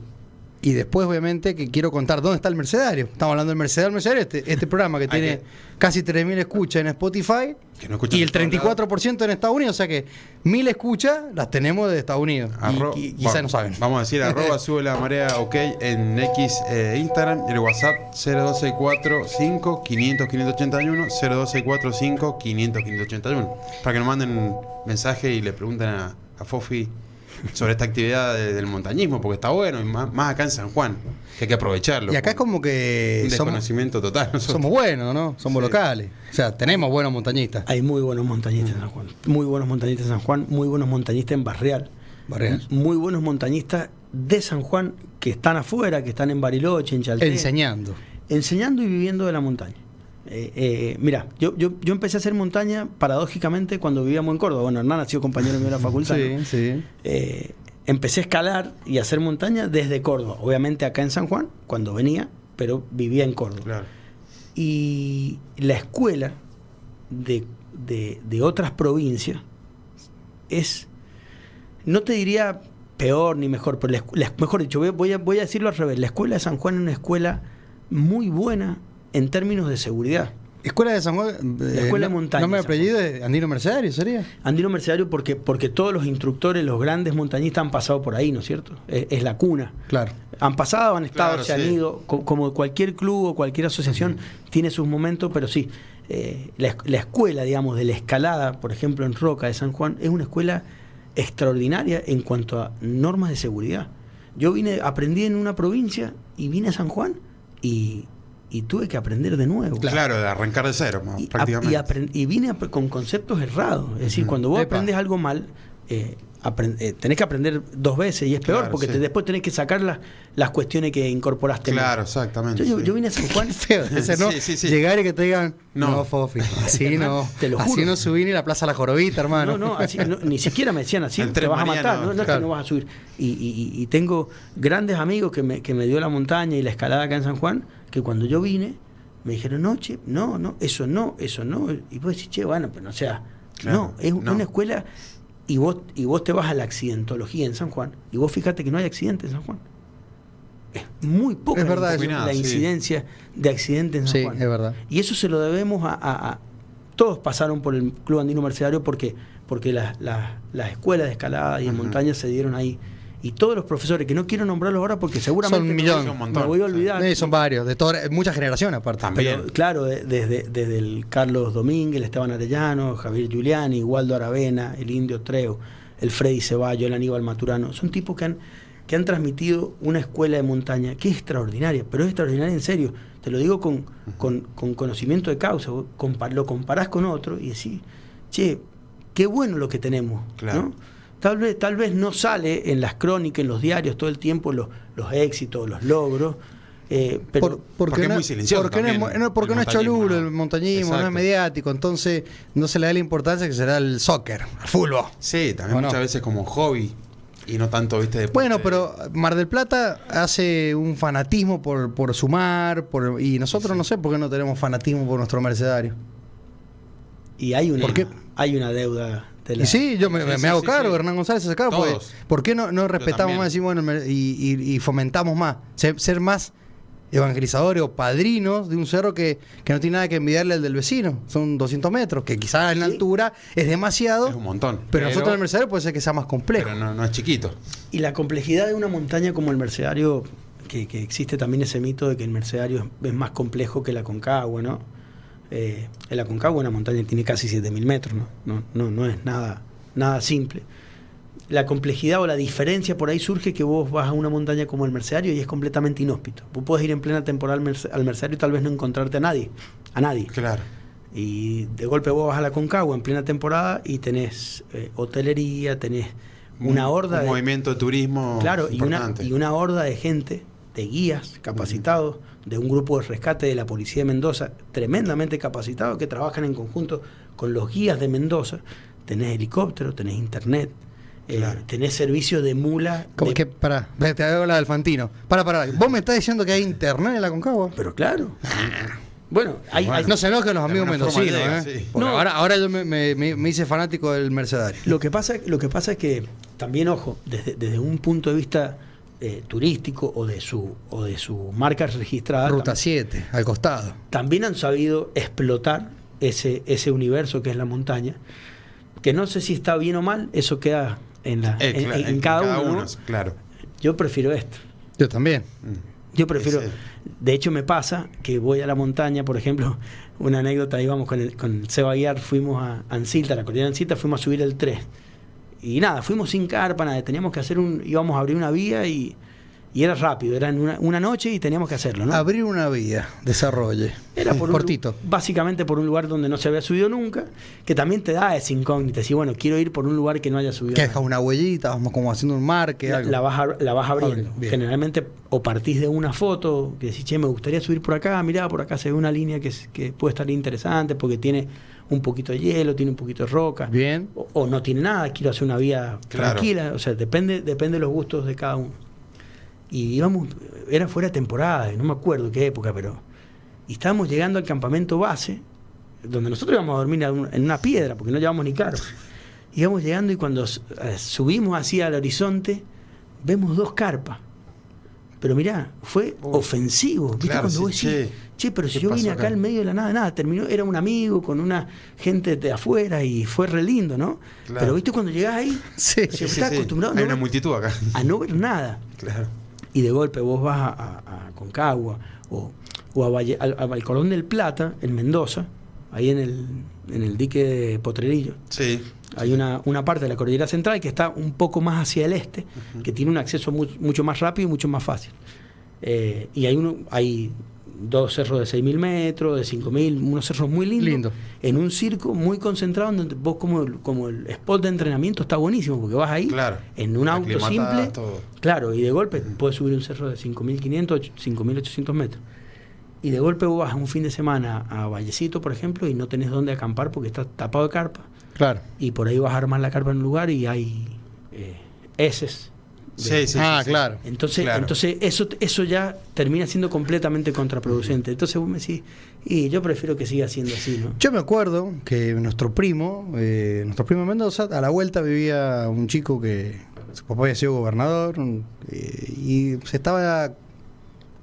y después, obviamente, que quiero contar dónde está el Mercedario. Estamos hablando del Mercedario, el Mercedario, este, este programa que tiene que- casi 3.000 escuchas en Spotify no y el todos 34% en Estados Unidos. O sea que 1.000 escuchas las tenemos de Estados Unidos. Arro- y, no saben. Vamos a decir arroba sube la marea ok en X eh, Instagram, el WhatsApp 01245 500 581 01245 500 581 para que nos manden mensaje y le pregunten a, a Fofi sobre esta actividad de- del montañismo porque está bueno y más, más acá en San Juan que hay que aprovecharlo. Y acá es como que un somos, desconocimiento total. nosotros. somos buenos, ¿no? Somos Sí. locales. O sea, tenemos buenos montañistas. hay muy buenos montañistas en San Juan. Muy buenos montañistas en San Juan, muy buenos montañistas en Barreal. Barreal. Muy buenos montañistas de San Juan que están afuera, que están en Bariloche, en Chaltén. Enseñando. enseñando y viviendo de la montaña. Eh, eh, mira, yo, yo, yo empecé a hacer montaña paradójicamente cuando vivíamos en Córdoba. Bueno, Hernán ha sido compañero mío de la facultad. ¿no? Sí, sí. Eh, empecé a escalar y a hacer montaña desde Córdoba. Obviamente acá en San Juan, cuando venía, pero vivía en Córdoba. Claro. Y la escuela de, de- de otras provincias es, no te diría peor ni mejor, pero la la- mejor dicho, voy, voy a, voy a decirlo al revés. La escuela de San Juan es una escuela muy buena en términos de seguridad. Escuela de San Juan. eh, escuela de no- montaña, No me San apellido de Andino Mercedario, ¿sería? Andino Mercedario porque, porque todos los instructores, los grandes montañistas han pasado por ahí, ¿no es cierto? Es, es la cuna. Claro. Han pasado, han estado, Claro, se han sí. ido, co- como cualquier club o cualquier asociación tiene sus momentos, pero sí, eh, la, la escuela, digamos, de la escalada, por ejemplo, en Roca de San Juan, es una escuela extraordinaria en cuanto a normas de seguridad. Yo vine, aprendí en una provincia y vine a San Juan y, y tuve que aprender de nuevo. Claro, de arrancar de cero, Y, prácticamente. y y vine con conceptos errados. Es decir, cuando vos Epa. aprendes algo mal, eh, eh, tenés que aprender dos veces y es peor Claro, porque sí. te- después tenés que sacar las, las cuestiones que incorporaste. Claro, exactamente. Yo, yo- sí. yo vine a San Juan. Feo, ese no. Sí, sí, sí. Llegar y que te digan, no, No. Fofi, así no. Te lo así juro. no subí ni la Plaza La Jorobita, hermano. No, no, así- no, ni siquiera me decían así, El te vas a matar, no, no es claro. que no vas a subir. Y, y- y- y tengo grandes amigos que me, que me dio la montaña y la escalada acá en San Juan, que cuando yo vine Me dijeron, no, che, no, no, eso no, eso no. Y vos decís, che, bueno, pero no sea, Claro, no, es no. una escuela y vos, y vos te vas a la accidentología en San Juan y vos fíjate que no hay accidentes en San Juan. Es muy poca Es verdad la, eso. la sí. incidencia de accidentes en San Sí, Juan. es verdad. Y eso se lo debemos a, a- a- Todos pasaron por el Club Andino Mercedario porque, porque las, las- las escuelas de escalada y de montaña se dieron ahí. Y todos los profesores, que no quiero nombrarlos ahora porque seguramente Son millón. un montón, me voy a sí. olvidar. Eh, son varios, de toda, mucha generación aparte. También. Pero, claro, de- desde, desde el Carlos Domínguez, el Esteban Arellano, Javier Giuliani, Waldo Aravena, el Indio Treo, el Freddy Ceballo, el Aníbal Maturano, son tipos que han, que han transmitido una escuela de montaña que es extraordinaria, pero es extraordinaria en serio. Te lo digo con, con, con conocimiento de causa. Lo comparás con otro y decís, che, qué bueno lo que tenemos. Claro. ¿no? Tal vez, tal vez no sale en las crónicas, en los diarios todo el tiempo los, los éxitos, los logros. eh, pero Por- Porque es no, muy silencioso Porque no es, también mu- no, porque el no es ¿no? el montañismo, no es mediático, entonces no se le da la importancia que será el soccer, el fútbol. Sí, también muchas veces como hobby y no tanto, viste, deporte. Bueno, pero Mar del Plata hace un fanatismo por, por sumar, por, y nosotros no sé por qué no tenemos fanatismo por nuestro mercedario. Y hay una, ¿Por qué? hay una deuda de la- Y sí, yo me, Sí, me sí, hago sí, cargo, sí. Hernán González se hace cargo, porque-. ¿por qué no, no respetamos más decimos, bueno, y, y- y fomentamos más? Ser, ser más evangelizadores o padrinos de un cerro que, que no tiene nada que envidiarle al del vecino. Son 200 metros, que quizás en la Sí. altura es demasiado, es un montón. pero, nosotros en el mercedario puede ser que sea más complejo. pero no, no es chiquito. Y la complejidad de una montaña como el Mercedario, que, que existe también ese mito de que el Mercedario es, es más complejo que la Concagua, ¿no? Eh, el Aconcagua, una montaña que tiene casi 7.000 metros, ¿no? No, no, no es nada, nada simple. La complejidad o la diferencia por ahí surge que vos vas a una montaña como el Mercedario y es completamente inhóspito. Vos podés ir en plena temporada al Merce- al Mercedario y tal vez no encontrarte a nadie, a nadie. Claro. Y de golpe vos vas a la Concagua en plena temporada y tenés eh, hotelería, tenés una Un- horda un de... movimiento de turismo Claro, y una, importante. y una horda de gente, de guías capacitados, de un grupo de rescate de la Policía de Mendoza, tremendamente capacitados, que trabajan en conjunto con los guías de Mendoza. Tenés helicóptero, tenés internet, eh, Claro. tenés servicio de mula. Como de- que, pará, te hago la del Fantino. Para, para, vos me estás diciendo que hay internet en la Concagua. Pero claro. Bueno, hay, Bueno. hay- No se enojen los amigos mendocinos, ¿eh? sí. No. ahora, ahora yo me, me- me- me hice fanático del mercedario. Lo que pasa, lo que pasa es que también, ojo, desde, desde un punto de vista eh, turístico o de su o de su marca registrada, Ruta tam- 7, al costado. también han sabido explotar ese, ese universo que es la montaña, que no sé si está bien o mal, eso queda en, la, Eh, en, cada, uno. ¿no? Claro. Yo prefiero esto. Yo también. Yo prefiero. Ese- De hecho, me pasa que voy a la montaña, por ejemplo, una anécdota, íbamos con el, con el Seba Aguiar, fuimos a Ancilta, a la cordillera de Ancilta, fuimos a subir el 3. Y nada, fuimos sin carpa, nada, teníamos que hacer un. íbamos a abrir una vía y, y era rápido, era en una, una noche y teníamos que hacerlo, ¿no? Abrir una vía, desarrolle. Era por un Cortito. básicamente por un lugar donde no se había subido nunca, que también te da esa incógnita. Si bueno, quiero ir por un lugar que no haya subido. Que nadie. deja una huellita, vamos como haciendo un marque, la, algo. la vas, la vas abriendo. Bien. Generalmente o partís de una foto que decís, che, me gustaría subir por acá, mirá, por acá se ve una línea que puede estar interesante porque tiene un poquito de hielo, tiene un poquito de roca. Bien. O, o no tiene nada, quiero hacer una vía Claro. tranquila. O sea, depende, depende de los gustos de cada uno. Y íbamos, era fuera de temporada, no me acuerdo qué época, pero. Y estábamos llegando al campamento base, donde nosotros íbamos a dormir en una- en una piedra, porque no llevamos ni carro. Íbamos llegando y cuando eh, subimos hacia el horizonte, vemos dos carpas. Pero mirá, fue ofensivo. ¿Viste Claro, cuando sí, vos decís, che, pero si ¿qué yo vine acá acá? en medio de la nada, nada, terminó, era un amigo con una gente de afuera y fue re lindo, ¿no? Claro. Pero viste cuando llegás ahí, Sí. Sí, estás acostumbrado a Hay no una ver- multitud acá. a no ver nada. Claro. Y de golpe vos vas a, a- a Concagua o, o a, Valle- al, al Colón del Plata, en Mendoza, ahí en el, en el dique de Potrerillo. Sí. Hay una, una parte de la cordillera central que está un poco más hacia el este, que tiene un acceso mu- mucho más rápido y mucho más fácil. Eh, y hay, uno, hay dos cerros de 6.000 metros, de 5.000, unos cerros muy lindos. Lindo. En un circo muy concentrado, donde vos como, el- como el spot de entrenamiento está buenísimo, porque vas ahí Claro. en un auto simple. todo. Claro, y de golpe puedes subir un cerro de 5.500, 5.800 metros. Y de golpe vos vas un fin de semana a Vallecito, por ejemplo, y no tenés dónde acampar porque está tapado de carpa Claro. y por ahí vas a armar la carpa en un lugar y hay eh, heces. de- Sí, sí, Ah, sí, claro. Entonces, Claro. entonces eso, eso ya termina siendo completamente contraproducente. Entonces vos me decís, Y yo prefiero que siga siendo así, ¿no? Yo me acuerdo que nuestro primo, eh, nuestro primo Mendoza, a la vuelta vivía un chico que su papá había sido gobernador eh, y se estaba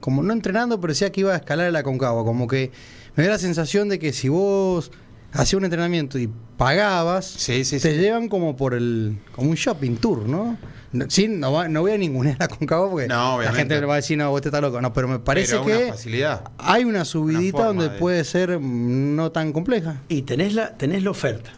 como no entrenando, pero decía que iba a escalar la Concagua. Como que me dio la sensación de que si vos hacías un entrenamiento y pagabas, Sí, sí, te sí. llevan como por el como un shopping tour, ¿no? No, sí, no, va- no voy a ninguna la Concagua porque No, la gente va a decir, no, vos te estás loco. No, pero me parece Pero que facilidad. hay una subidita donde de- puede ser no tan compleja. Y tenés la, tenés la oferta.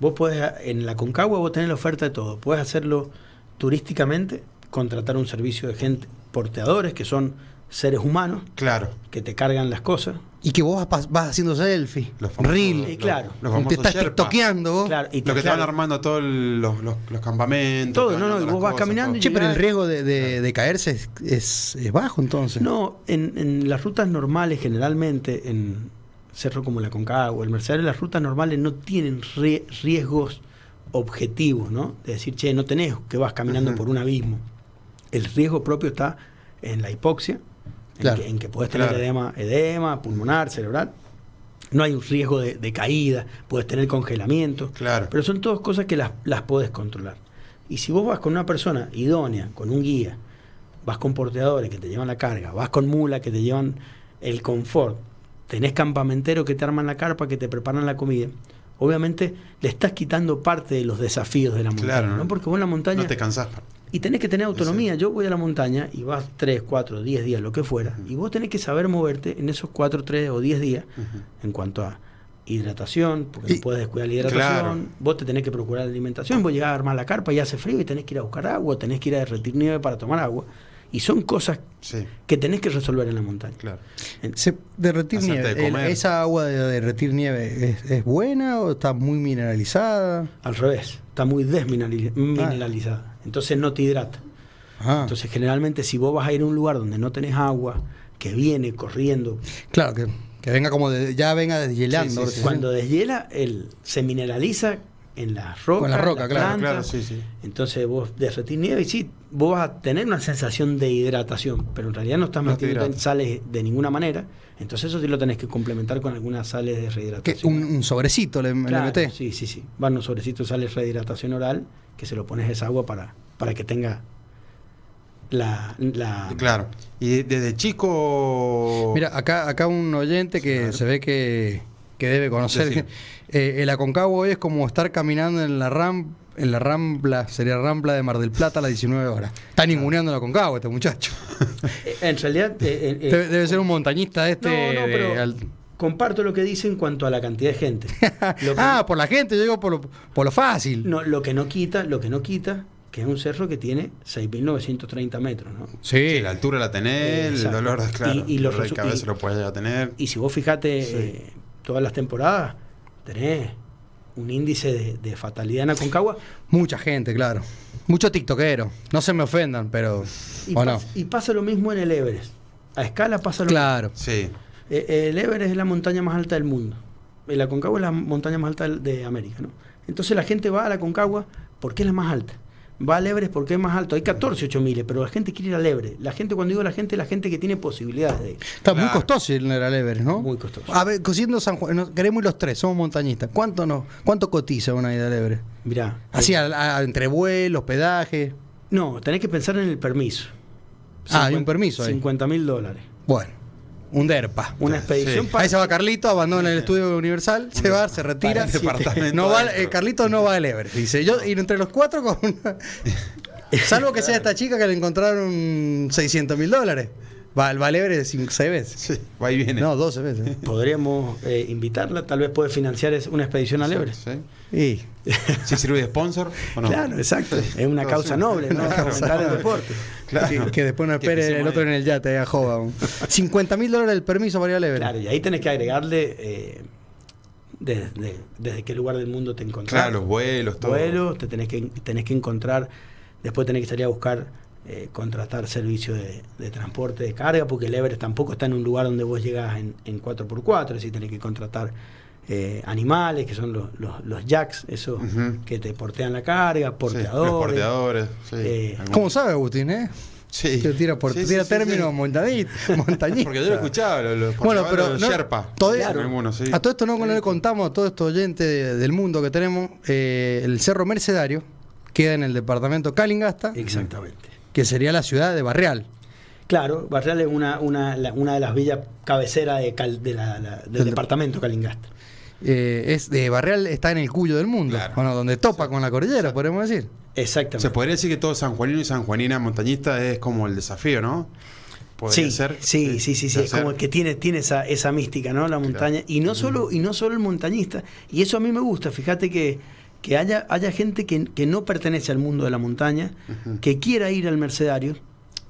Vos podés, en la Concagua vos tenés la oferta de todo. Puedes hacerlo turísticamente, contratar un servicio de gente, porteadores, que son seres humanos, Claro. que te cargan las cosas. Y que vos vas, vas haciendo selfie, Los famosos- reel, Y claro. Los te famosos estás Sherpa. tiktokeando vos. Claro, y Lo que te van claro, armando todos los, los, los campamentos. Todo, te no, no, y vos vas caminando y Che, pero el riesgo de, de- de caerse es, es- es bajo entonces. No, en, en las rutas normales, generalmente, en cerro como la Concagua, el Mercedes, las rutas normales no tienen rie- riesgos objetivos, ¿no? De decir, che, no tenés que vas caminando por un abismo. El riesgo propio está en la hipoxia, en, que, en que puedes tener Claro. edema, edema pulmonar, cerebral. No hay un riesgo de, de caída, puedes tener congelamiento. Claro. Pero son todas cosas que las, las podés controlar. Y si vos vas con una persona idónea, con un guía, vas con porteadores que te llevan la carga, vas con mula que te llevan el confort, tenés campamenteros que te arman la carpa, que te preparan la comida, obviamente le estás quitando parte de los desafíos de la montaña. Claro, ¿no? ¿no? Porque vos en la montaña... No te cansás. Y tenés que tener autonomía. Yo voy a la montaña y vas 3, 4, 10 días, lo que fuera. Y vos tenés que saber moverte en esos 4, 3 o 10 días en cuanto a hidratación, porque Y- no puedes descuidar la hidratación. Claro. Vos te tenés que procurar la alimentación. Vos llegás a armar la carpa y hace frío y tenés que ir a buscar agua, tenés que ir a derretir nieve para tomar agua. Y son cosas Sí, que tenés que resolver en la montaña. claro. Se- derretir Hacerte nieve. de el- comer. ¿Esa agua de derretir nieve es, es buena o está muy mineralizada? Al revés, está muy desmineralizada. Entonces no te hidrata. Ah, Entonces generalmente si vos vas a ir a un lugar donde no tenés agua, que viene corriendo, claro, que, que venga como de, ya venga deshielando. Sí. cuando deshiela, él se mineraliza en la roca. Con la roca, claro, planta. Claro, sí, sí. Entonces vos derretís nieve y sí, vos vas a tener una sensación de hidratación, pero en realidad no estás No metiendo sales de ninguna manera. Entonces eso sí lo tenés que complementar con algunas sales de Que rehidratación. un, un sobrecito le, le Claro, metés. Sí, sí, sí. Van unos sobrecitos de sales de rehidratación oral que se lo pones esa agua para, para que tenga la... la Claro. Y desde chico. Mira, acá, acá un oyente que Claro. se ve que, que debe conocer. Eh, el Aconcagua hoy es como estar caminando en la ram, en la Rambla, sería Rambla de Mar del Plata a las 19 horas. Está ninguneando el Aconcagua este muchacho. En realidad... eh, eh, debe, ser un montañista este. No, no, de pero al- comparto lo que dice en cuanto a la cantidad de gente. Lo que- ah, por la gente, yo digo por lo, por lo fácil. No, lo que no quita, lo que no quita, que es un cerro que tiene 6.930 metros, ¿no? Sí, Sí. la altura la tenés, el dolor, claro. Y- y los el dolor de resu- cabeza y- lo puedes llegar a tener. Y si vos fijate Sí. eh, todas las temporadas, tenés un índice de, de fatalidad en Aconcagua Mucha gente, claro. Mucho tiktokero. No se me ofendan, pero. y, ¿O no? pas- y pasa lo mismo en el Everest. A escala pasa lo Claro. Sí. mismo. Eh, el Everest es la montaña más alta del mundo. El Aconcagua es la montaña más alta del- de América, ¿no? Entonces la gente va a la Aconcagua porque es la más alta. Va al Everest porque es más alto. Hay 14 8 miles, pero la gente quiere ir al Everest. La gente, cuando digo la gente, la gente que tiene posibilidades de ir. Está muy costoso ir al Everest, ¿no? Muy costoso. A ver, cosiendo San Juan, queremos ir los tres, somos montañistas. ¿Cuánto no, cuánto cotiza una ida al Everest? Mirá. Así, eh, a- a- entre vuelos, hospedaje. No, tenés que pensar en el permiso. Ah, hay un permiso ahí. 50 mil dólares. Bueno, un DERPA. Una expedición Sí. para. Ahí se va Carlito, abandona el estudio universal, se va, se retira. Para el departamento No va, eh, Carlito no va al Everest. Dice, yo ir entre los cuatro con una- Salvo que sea esta chica que le encontraron 600 mil dólares. Va, al cinco- seis veces. Sí, va y viene. No, 12 veces. Podríamos eh, invitarla, tal vez puede financiar es- una expedición al Everest. Sí. Y ¿Sí sirve de sponsor o no? Claro, exacto. Es una causa sí. noble, ¿no? Claro. El deporte. Claro. que, que después no espere el otro ahí. en el yate, a Jova. 50 mil dólares el permiso para ir. Claro, y ahí tenés que agregarle eh, desde, desde qué lugar del mundo te encontrás. Claro, los vuelos, todo. vuelos, te tenés que, tenés que encontrar, después tenés que salir a buscar, eh, contratar servicio de, de transporte de carga, porque el Everest tampoco está en un lugar donde vos llegás en, en 4x4, es decir, tenés que contratar eh, animales, que son los, los, los jacks, esos que te portean la carga, Sí, porteadores. los porteadores. Sí. Eh, ¿Cómo sabe Agustín, eh? Sí. Te tira, por, Sí, tira sí, sí, términos sí. montañi- montañistas. Porque yo lo escuchaba, lo, lo- Bueno, pero no, Sherpa. algunos, sí. A todo esto no, no le contamos a todo esto oyente de- del mundo que tenemos. eh, el Cerro Mercedario queda en el departamento Calingasta, Exactamente. que sería la ciudad de Barreal. Claro, Barreal es una, una, la- una de las villas cabeceras de Cal- de la- la- del Del- departamento Calingasta. Eh, es de Barreal está en el cuyo del mundo, Claro. bueno, donde topa con la cordillera, podemos decir. Exactamente. Se podría decir que todo sanjuanino y sanjuanina montañista es como el desafío, ¿no? Sí, ser. sí, sí, sí, sí, es como que tiene, tiene esa, esa mística, ¿no? La montaña. Y no solo, y no solo el montañista. Y eso a mí me gusta, fíjate que, que haya, haya gente que, que no pertenece al mundo de la montaña, que quiera ir al Mercedario.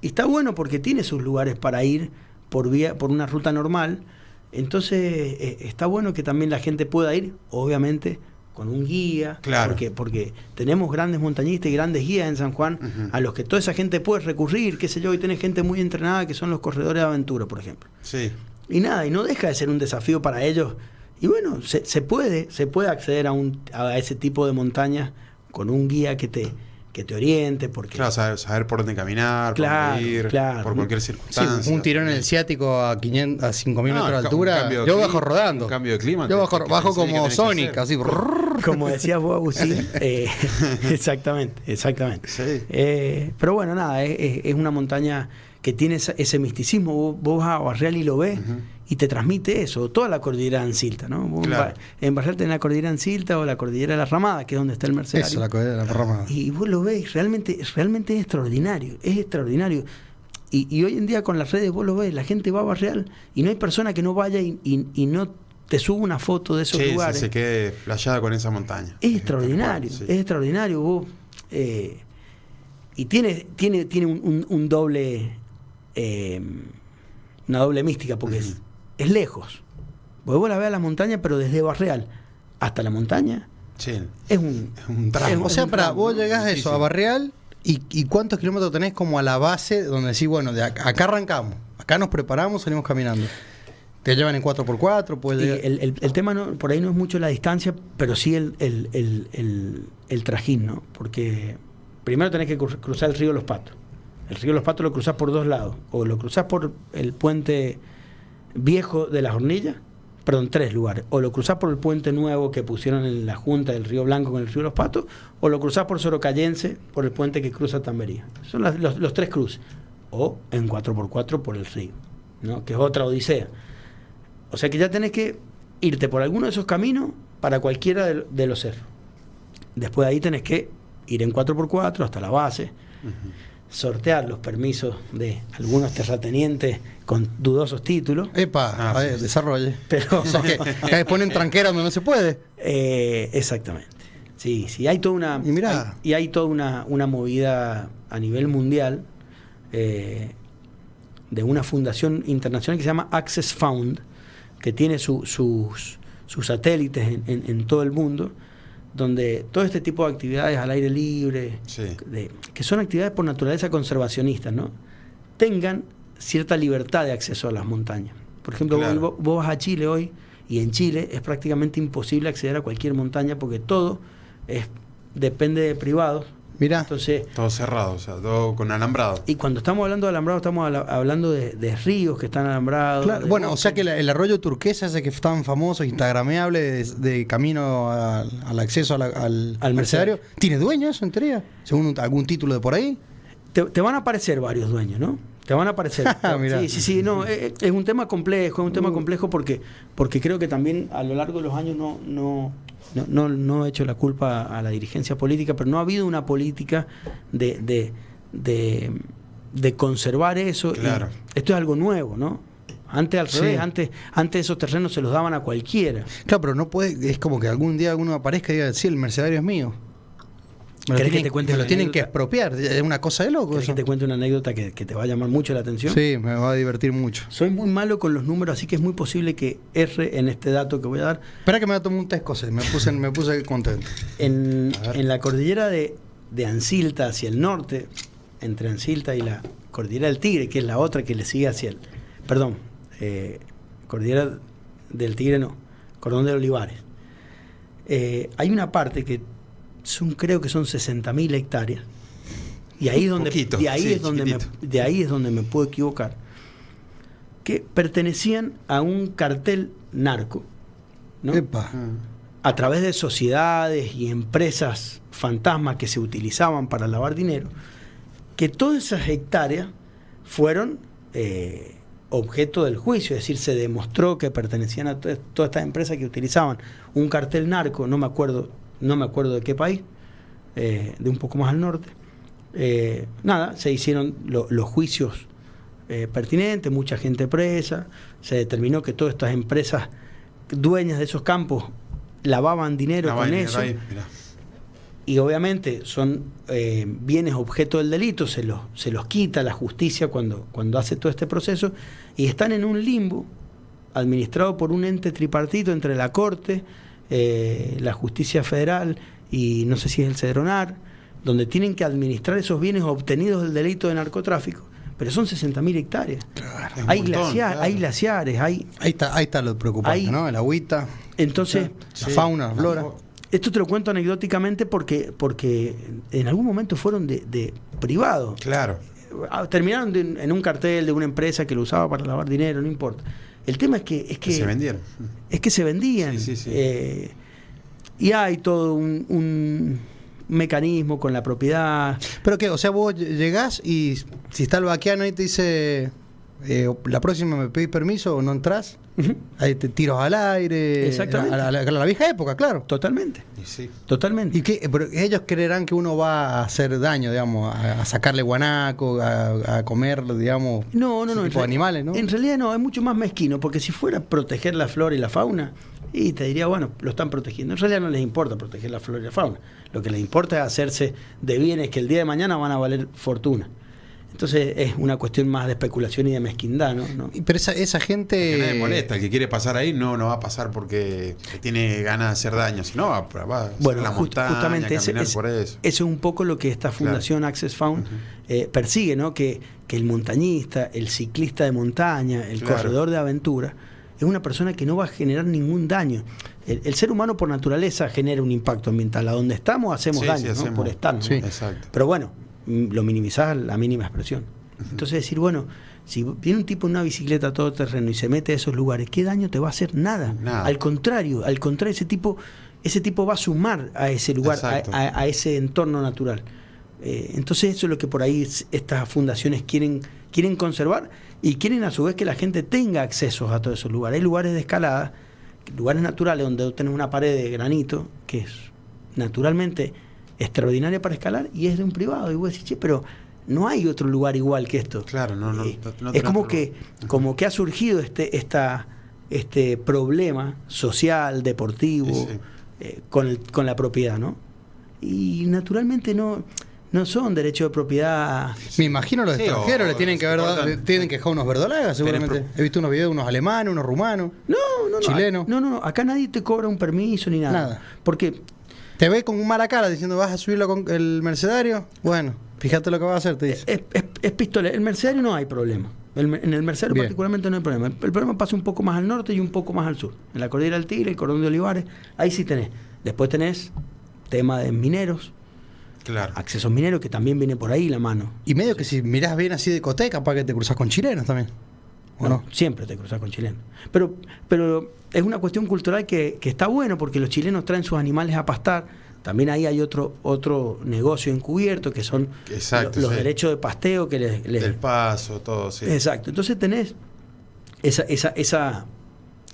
Y está bueno porque tiene sus lugares para ir por vía, por una ruta normal. Entonces, eh, está bueno que también la gente pueda ir, obviamente, con un guía. Claro. Porque, porque tenemos grandes montañistas y grandes guías en San Juan a los que toda esa gente puede recurrir, qué sé yo, y tenés gente muy entrenada que son los corredores de aventura, por ejemplo. Sí. Y nada, y no deja de ser un desafío para ellos. Y bueno, se, se puede, se puede acceder a, un, a ese tipo de montañas con un guía que te, que te oriente, porque Claro, saber, saber por dónde caminar, Claro, por dónde ir, claro. por cualquier Sí, circunstancia. un tirón en el ciático a, 500, a 5.000 No, metros de altura, yo clima, bajo rodando. un cambio de clima, Yo bajo, bajo como Sonic, así. brrr. como decías vos, Agustín, eh, exactamente, exactamente. Sí. Eh, pero bueno, nada, es, es- una montaña que tiene ese misticismo. Vos, vos vas a Barreal y lo ves. Y te transmite eso, toda la cordillera Ancilta, ¿no? Claro. Ba- En la cordillera Ancilta o la cordillera de la Ramada, que es donde está el Mercedario. Eso, la cordillera de la rama. Y vos lo ves, realmente, realmente es extraordinario, es extraordinario. Y, y hoy en día con las redes vos lo ves, la gente va a Barreal y no hay persona que no vaya y, y- y no te suba una foto de esos Sí, lugares. se quede flayada con esa montaña. Es extraordinario, Sí. es extraordinario. Vos, eh, y tiene, tiene, tiene un, un- un doble, eh, una doble mística, porque es lejos. Porque vos la ves a la montaña, pero desde Barreal hasta la montaña Sí. es un, Es un tramo. Es O sea, para vos llegás a eso, a. Barreal, y, y cuántos kilómetros tenés como a la base donde decís, bueno, de acá, acá arrancamos, acá nos preparamos, salimos caminando. Te llevan en 4x4, puedes llegar- el, el- el tema no, por ahí no es mucho la distancia, pero sí el, el, el- el- el trajín, ¿no? Porque primero tenés que cru- cruzar el río Los Patos. El río Los Patos lo cruzás por dos lados. O lo cruzás por el puente viejo de las hornillas, perdón, tres lugares. O lo cruzás por el puente nuevo que pusieron en la Junta del Río Blanco con el río Los Patos, o lo cruzás por Sorocayense, por el puente que cruza Tambería. Son las- los, tres cruces. O en 4x4 por el río, ¿no? Que es otra odisea. O sea que ya tenés que irte por alguno de esos caminos para cualquiera de, de los cerros. Después de ahí tenés que ir en 4x4 hasta la base, sortear los permisos de algunos terratenientes con dudosos títulos. Epa, Ah, a ver, sí, sí. desarrolle. Pero, que, que ponen tranquera donde no se puede. Eh, exactamente. Sí, sí, hay toda una. Y mirá. hay- y hay toda una, una movida a nivel mundial eh, de una fundación internacional que se llama Access Found, que tiene su- sus, sus satélites en, en- en todo el mundo, donde todo este tipo de actividades al aire libre, Sí. de- que son actividades por naturaleza conservacionistas, ¿no? tengan cierta libertad de acceso a las montañas. Por ejemplo, Claro. vos, vos vas a Chile hoy y en Chile es prácticamente imposible acceder a cualquier montaña porque todo es, depende de privados. Mirá, Entonces, Todo cerrado, o sea, todo con alambrado. y cuando estamos hablando de alambrado, estamos ala- hablando de, de ríos que están alambrados. claro, bueno, o sea que la- el arroyo turquesa, ese que es tan famoso, instagrameable, de, de camino al, al acceso a la- al, Al mercedario, ¿tiene dueño eso en teoría? Según un- algún título de por ahí. te, te van a aparecer varios dueños, ¿no? Te van a aparecer. Mirá. sí, sí, sí, no, es, es un tema complejo, es un tema complejo porque, porque creo que también a lo largo de los años no, no, no, no, no he hecho la culpa a la dirigencia política, pero no ha habido una política de, de, de, de conservar eso. y Claro. esto es algo nuevo, ¿no? Antes al Sí. revés, antes, antes esos terrenos se los daban a cualquiera. Claro, pero no puede, es como que algún día alguno aparezca y diga, sí, el mercedario es mío. ¿Querés que te cuente me lo tienen que expropiar, es una cosa de loco. ¿Querés eso. que te cuente una anécdota que, que te va a llamar mucho la atención? Sí, me va a divertir mucho. Soy muy malo con los números, así que es muy posible que erre en este dato que voy a dar. Espera que me voy a tomar un té escocés, me puse, me puse contento. En, en la cordillera de, de Ancilta hacia el norte, entre Ancilta y la cordillera del Tigre, que es la otra que le sigue hacia el. Perdón, eh, cordillera del Tigre no, cordón de Olivares. Eh, hay una parte que son, creo que son 60.000 hectáreas, y ahí es donde, Poquito, de ahí sí, es donde me, de ahí es donde me puedo equivocar, que pertenecían a un cartel narco, ¿no? Epa. a través de sociedades y empresas fantasmas que se utilizaban para lavar dinero, que todas esas hectáreas fueron eh, objeto del juicio, es decir, se demostró que pertenecían a to- todas estas empresas que utilizaban un cartel narco, no me acuerdo, no me acuerdo de qué país, eh, de un poco más al norte. Eh, nada, se hicieron lo- los juicios eh, pertinentes, mucha gente presa, se determinó que todas estas empresas dueñas de esos campos lavaban dinero con eso ahí, y obviamente son eh, bienes objeto del delito, se los, se los quita la justicia cuando, cuando hace todo este proceso y están en un limbo administrado por un ente tripartito entre la Corte, eh, la Justicia Federal y no sé si es el Cedronar, donde tienen que administrar esos bienes obtenidos del delito de narcotráfico, pero son 60.000 hectáreas. Un Hay, montón, glaciar- claro. hay glaciares, hay... Ahí está, ahí está lo preocupante, Ahí- ¿no? El agüita, Entonces, la Sí. fauna, la flora. esto te lo cuento anecdóticamente porque, porque en algún momento fueron de, de privado. Claro. Ah, Terminaron de- en un cartel de una empresa que lo usaba para lavar dinero, no importa. El tema es que es que, Que se vendieron. es que se vendían. Sí, sí, sí. Eh, y hay todo un, un mecanismo con la propiedad. Pero que, o sea, vos ll- llegás y si está el vaqueano ahí te dice, eh, la próxima me pedís permiso o no entras, Ujú, ahí te tiros al aire. Exactamente. A la, a la- a la vieja época, claro. Totalmente, Y sí. totalmente. Y que pero ellos creerán que uno va a hacer daño, digamos, a, a sacarle guanaco, a, a comer, digamos, No, no, no. tipo de animales, ¿no? En realidad no, es mucho más mezquino, porque si fuera proteger la flora y la fauna, y te diría, bueno, lo están protegiendo. En realidad no les importa proteger la flora y la fauna. Lo que les importa es hacerse de bienes que el día de mañana van a valer fortuna. Entonces es una cuestión más de especulación y de mezquindad, ¿no? No. Pero esa, esa gente... Que nadie molesta. El que quiere pasar ahí no, no va a pasar porque tiene ganas de hacer daño. Si no, va, va a Bueno, la just- montaña, justamente ese, caminar ese- por eso. eso es un poco lo que esta fundación Access Found eh, persigue, ¿no? Que, que el montañista, el ciclista de montaña, el Claro. corredor de aventura, es una persona que no va a generar ningún daño. El, el ser humano por naturaleza genera un impacto ambiental. A donde estamos hacemos Sí, daño, sí, ¿no? hacemos. Por estar. ¿no? Sí. Exacto. Pero bueno, lo minimizás a la mínima expresión. Entonces decir, bueno, si viene un tipo en una bicicleta a todo terreno y se mete a esos lugares, ¿qué daño te va a hacer? Nada. Nada. Al contrario, al contrario, ese tipo, ese tipo va a sumar a ese lugar, a, Exacto. a- a ese entorno natural. Eh, entonces eso es lo que por ahí es- estas fundaciones quieren, quieren conservar y quieren a su vez que la gente tenga accesos a todos esos lugares. Hay lugares de escalada, lugares naturales donde tenés una pared de granito que es naturalmente extraordinaria para escalar y es de un privado. Y vos decís, che, pero no hay otro lugar igual que esto. Claro, no, no, Eh, no- es como que, como que ha surgido este, esta, este problema social, deportivo, Sí, sí. eh, con, el- con la propiedad, ¿no? Y naturalmente no, no son derechos de propiedad. Me imagino los Sí, extranjeros o- le tienen que haber dado- cortan. le tienen que dejar unos verdolagas seguramente. pro- He visto unos videos de unos alemanes, unos rumanos. No, no, no. Chileno. No, no, no. Acá nadie te cobra un permiso ni nada. Nada. Porque Te ve con mala cara diciendo vas a subirlo con el mercedario. Bueno, fíjate lo que va a hacer, te dice. es, es, es pistola. El mercenario no hay problema. El en el mercenario Bien. particularmente no hay problema. El problema pasa un poco más al norte y un poco más al sur. En la cordillera del Tigre, el cordón de Olivares, ahí sí tenés. Después tenés tema de mineros, Claro. accesos mineros, que también viene por ahí la mano. Y medio que si mirás bien así de coté, capaz que te cruzas con chilenos también. ¿O no? No, Siempre te cruzas con chilenos. Pero, pero es una cuestión cultural que, que está bueno porque los chilenos traen sus animales a pastar. También ahí hay otro otro negocio encubierto que son Exacto, los sí. derechos de pasteo que les, les- El paso, todo, sí. Exacto. Entonces tenés esa, esa, esa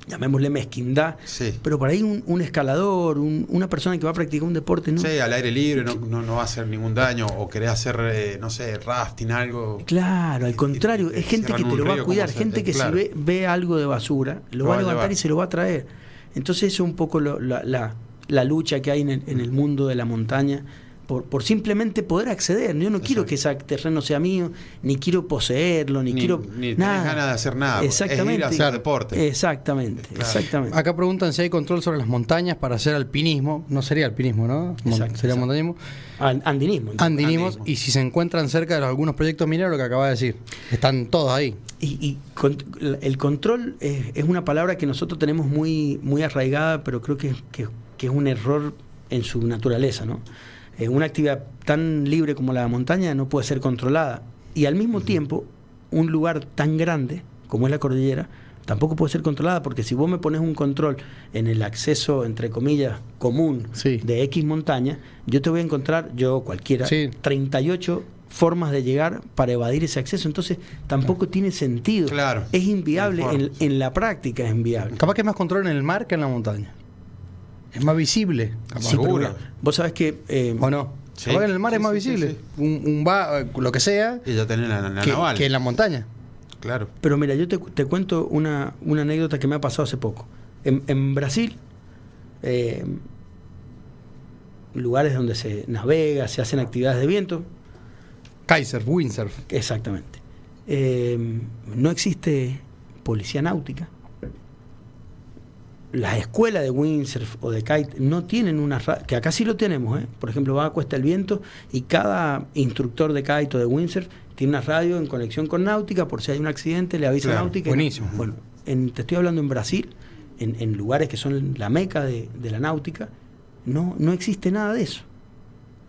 llamémosle mezquindad, Sí. pero por ahí un, un escalador, un- una persona que va a practicar un deporte, ¿no? Sí, al aire libre, no, no, no va a hacer ningún daño. O querés hacer, eh, no sé, rafting, algo. Claro, al contrario, es gente que te lo va a cuidar, ¿cómo se- gente que claro. si ve, ve algo de basura, lo, Lo va a va a levantar llevar. y se lo va a traer. Entonces eso es un poco lo- la, la- la lucha que hay en el, en el mundo de la montaña por, por simplemente poder acceder. Yo no quiero que ese terreno sea mío, ni quiero poseerlo, ni, Ni- quiero ni tenés nada. ganas de hacer nada, porque es ir a Exactamente. hacer deporte. Exactamente, Claro. exactamente. Acá preguntan si hay control sobre las montañas para hacer alpinismo. No sería alpinismo, ¿no? Mon- Exacto, sería exacto. montañismo. An- Andinismo. Andinismo. Y si se encuentran cerca de algunos proyectos mineros, lo que acaba de decir. Están todos ahí. Y, y con- el control es, es una palabra que nosotros tenemos muy, muy arraigada, pero creo que, que- que es un error en su naturaleza, ¿no? Eh, una actividad tan libre como la montaña no puede ser controlada. Y al mismo tiempo, un lugar tan grande como es la cordillera, tampoco puede ser controlada, porque si vos me pones un control en el acceso, entre comillas, común Sí. de X montaña, yo te voy a encontrar, yo cualquiera, Sí. 38 formas de llegar para evadir ese acceso. Entonces, tampoco tiene sentido. Claro. Es inviable, Hay en, en la práctica es inviable. Capaz que es más control en el mar que en la montaña. Es más visible. Sí, pero vos sabés que... eh, ¿O no? Sí. En el mar Sí, es más visible. sí. Un, un va, eh, lo que sea, Y ya tenés la, la que, naval. que en la montaña. Claro. Pero mira, yo te, te cuento una, una anécdota que me ha pasado hace poco. En, en Brasil, eh, lugares donde se navega, se hacen actividades de viento, Kaiser, windsurf. exactamente. Eh, no existe policía náutica. Las escuelas de windsurf o de kite no tienen una ra- que acá sí lo tenemos, ¿eh? por ejemplo, va a Cuesta el Viento y cada instructor de kite o de windsurf tiene una radio en conexión con náutica, por si hay un accidente le avisa a náutica. buenísimo. Bueno, en- te estoy hablando en Brasil, en, en lugares que son la meca de, de la náutica, no, no existe nada de eso.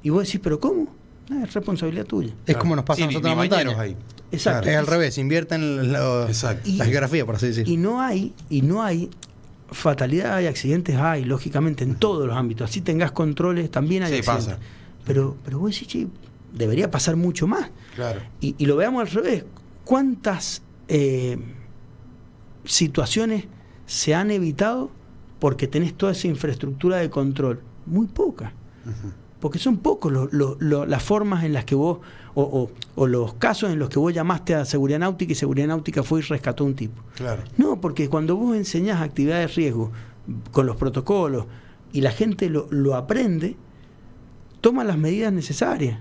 Y vos decís, ¿pero cómo? Ah, es responsabilidad tuya. Es Claro. como nos pasa Sí, a nosotros en bañeros ahí. Exacto. Es al revés, invierten la geografía, por así decirlo. Y no hay, y no hay fatalidad, hay accidentes, hay, lógicamente, en todos los ámbitos. Así tengas controles, también hay Sí, accidentes. pasa. Pero, pero vos decís, che, debería pasar mucho más. Claro. Y, y lo veamos al revés. ¿Cuántas eh, situaciones se han evitado porque tenés toda esa infraestructura de control? Muy pocas. Ujú. Porque son pocos las formas en las que vos, o, o- o los casos en los que vos llamaste a seguridad náutica y seguridad náutica fue y rescató a un tipo. Claro. No, porque cuando vos enseñás actividades de riesgo con los protocolos y la gente lo, lo aprende, toma las medidas necesarias.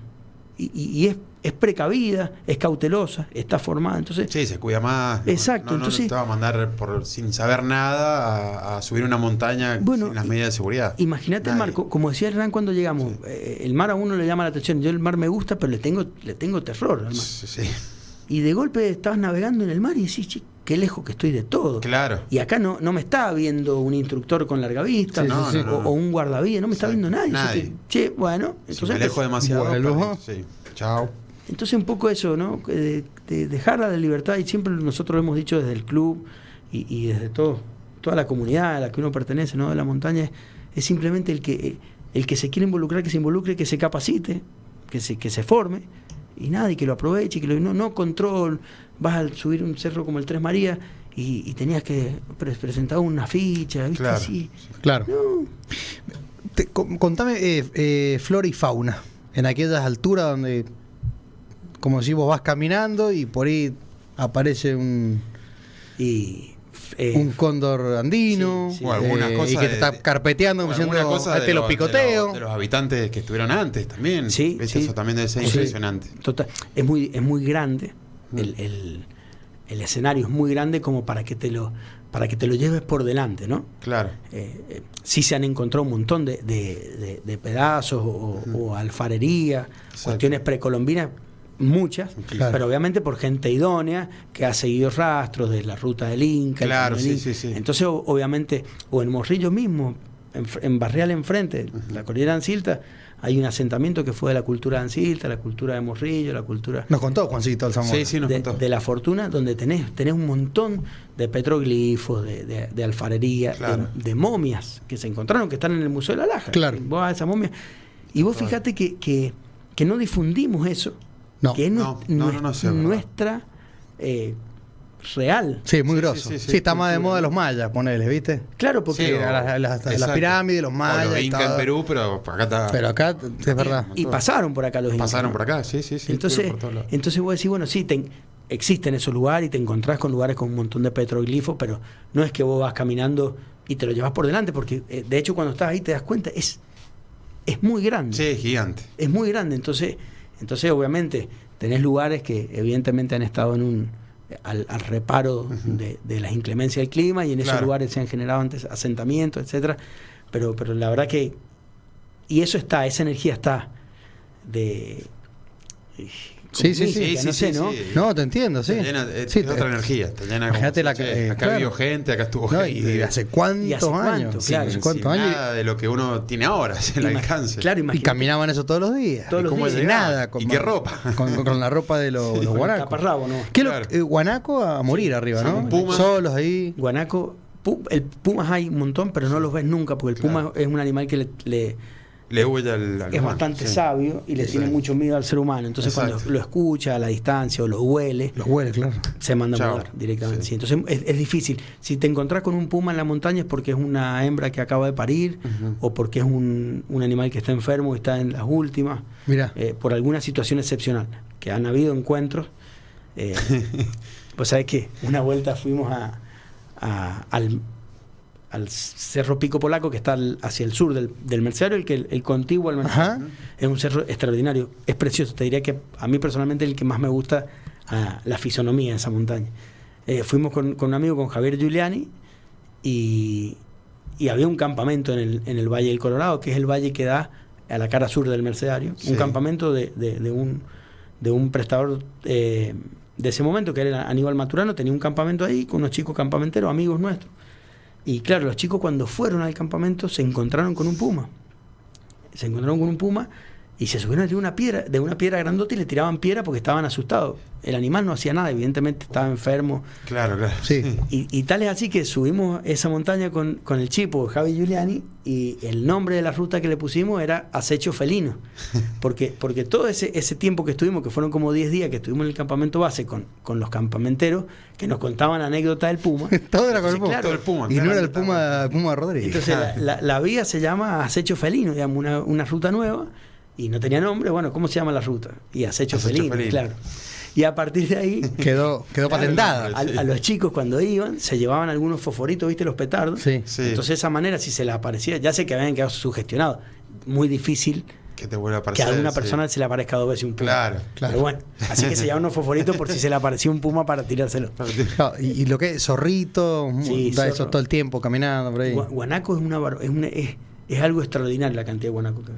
Y, y- y es, es precavida, es cautelosa, está formada. Entonces, Sí, se cuida más. Exacto, No, no, entonces- te va a mandar por, sin saber nada a, a subir una montaña Bueno, sin las medidas de seguridad. imagínate el mar, co- como decía Hernán cuando llegamos, eh, el mar a uno le llama la atención. Yo el mar me gusta, pero le tengo, le tengo terror al mar. Sí, sí. Y de golpe estabas navegando en el mar y decís, "Che, qué lejos que estoy de todo. Claro. Y acá no, no me está viendo un instructor con larga vista Sí, No, o un guardavías, no me está viendo nadie. Nadie. Que, che, bueno, Si entonces, me alejo demasiado. Perdí. Sí. Chao. Entonces un poco eso, ¿no? De, de dejar la libertad, y siempre nosotros lo hemos dicho desde el club y, y desde todo, toda la comunidad a la que uno pertenece, ¿no? De la montaña, es, es simplemente el que, el que se quiere involucrar, que se involucre, que se capacite, que se, que se forme, y nada, y que lo aproveche, y que lo, no, no control, vas a subir un cerro como el Tres Marías y, y tenías que pre- presentar una ficha, ¿viste? Claro. Así. Claro. No, Te- con- contame eh, eh, flora y fauna. En aquellas alturas donde, como si vos vas caminando y por ahí aparece un, y eh, un cóndor andino Sí, sí. O algunas eh, cosas y que te de- está de- carpeteando como diciendo, cosa de lo los- de picoteo. los- De los habitantes que estuvieron antes también. Sí. Eso también debe ser Sí. impresionante. Total, es muy, es muy grande. Mm. El, el- el escenario es muy grande como para que te lo, para que te lo lleves por delante, ¿no? Claro. Eh, eh, sí se han encontrado un montón de, de- de- de pedazos o, o alfarería, cuestiones precolombinas, muchas, Claro. pero obviamente por gente idónea que ha seguido rastros de la ruta del Inca. Claro, sí, Inca. sí, sí. Entonces, obviamente, o en Morrillo mismo, en, en Barreal enfrente, la cordillera de Ancilta, hay un asentamiento que fue de la cultura de Ancilta, la cultura de Morrillo, la cultura Nos contó Juancito el Zamora. Sí, sí, nos de, contó. de la fortuna, donde tenés, tenés un montón de petroglifos, de, de- de alfarería, de- Claro. de, momias que se encontraron, que están en el Museo de la Laja. Claro. Vos vas a esa momia. Y vos fíjate que, que, que no difundimos eso, No. que es No, no, no, nuestra eh, real. Sí, muy sí, grosso. Sí, sí, sí, está más de moda los mayas, ponele, ¿viste? Claro, porque las- las- pirámides, los O mayas Los y incas en. Perú, pero acá está. Pero acá es verdad. y pasaron por acá los incas, Pasaron por acá, sí, sí, sí. entonces, entonces vos decís, bueno, sí, te- existen esos lugares y te encontrás con lugares con un montón de petroglifos, pero no es que vos vas caminando y te lo llevas por delante, porque eh, de hecho cuando estás ahí te das cuenta, es, es muy grande. Sí, es gigante. Es muy grande. Entonces, entonces obviamente, tenés lugares que evidentemente han estado en un al, al reparo de, de las inclemencias del clima y en esos Claro. lugares se han generado antes asentamientos, etcétera. Pero, pero la verdad que. Y eso está, esa energía está de. Sí, sí, sí. Sí, no sí, sé, sí, ¿no? sí. No, te entiendo, sí. Te llena, es, Sí, es te- otra energía, te llena como, Imagínate la- che, eh, acá claro. vivió gente, acá estuvo No, gente. y hace cuántos ¿Y hace cuánto? años. Claro. hace cuántos años. nada de lo que uno tiene ahora, el Ima- alcance. Claro, Y imagínate. caminaban eso todos los días. Todos los cómo días. Llegaba? nada. ¿Y qué ropa? Con, con la ropa de los, los Con guanacos. taparrabo, ¿no? ¿Qué es lo- Claro. eh, guanaco a morir arriba, Sí, ¿no? un puma. Solos ahí. Guanaco, el pumas hay un montón, pero no los ves nunca, porque el puma es un animal que le, le- huye al, al es humano, bastante sí. sabio y le tiene mucho miedo al ser humano. Entonces Exacto. cuando lo escucha a la distancia o lo huele, Los huele, claro. se manda a mudar directamente. Sí. Sí, Entonces es, es difícil. Si te encontrás con un puma en la montaña es porque es una hembra que acaba de parir o porque es un, un animal que está enfermo y está en las últimas, Mira. eh, por alguna situación excepcional, que han habido encuentros. Eh, pues sabes que una vuelta fuimos a, a- al, al Cerro Pico Polaco, que está al- hacia el sur del, del Mercenario, el, que, el, contiguo al Mercenario. Es un cerro extraordinario, es precioso. Te diría que a mí personalmente el que más me gusta ah, la fisonomía de esa montaña. Eh, fuimos con, con un amigo, con Javier Giuliani, y, y había un campamento en el, en el Valle del Colorado, que es el valle que da a la cara sur del Mercenario. Sí. Un campamento de, de- de un, de un prestador eh, de ese momento, que era Aníbal Maturano, tenía un campamento ahí con unos chicos campamenteros, amigos nuestros. Y claro, los chicos cuando fueron al campamento se encontraron con un puma. Se encontraron con un puma y se subieron de una piedra, de una piedra grandota y le tiraban piedra porque estaban asustados. El animal no hacía nada, evidentemente estaba enfermo. Claro, claro. Sí. Y, y tal es así que subimos esa montaña con, con el chipo Javi Giuliani y el nombre de la ruta que le pusimos era Acecho Felino. Porque, porque todo ese, ese tiempo que estuvimos, que fueron como 10 días que estuvimos en el campamento base con, con los campamenteros, que nos contaban anécdotas del Puma. Todo era con el puma. claro. Todo el puma. Y no claro, era el puma, puma Rodríguez. Entonces la, la- la vía se llama Acecho Felino, digamos, una, una ruta nueva, y no tenía nombre, bueno, ¿cómo se llama la ruta? Y Acecho, Acecho Felino, Felino. claro. Y a partir de ahí, quedó quedó Claro, patentada. a, a los chicos cuando iban, se llevaban algunos fosforitos, ¿viste? Los petardos. Sí. Sí. Entonces de esa manera, si se le aparecía, ya sé que habían quedado sugestionados, muy difícil Que te vuelva a que aparecer. a alguna sí. persona se le aparezca dos veces un puma. Claro. Claro. Pero bueno, así que se llevaban unos fosforitos por si se le aparecía un puma para tirárselo. Claro, y, y lo que es zorrito, Sí, da eso todo el tiempo caminando por ahí. Gua- Guanaco es una, es, una- es, es algo extraordinario la cantidad de guanaco que hay.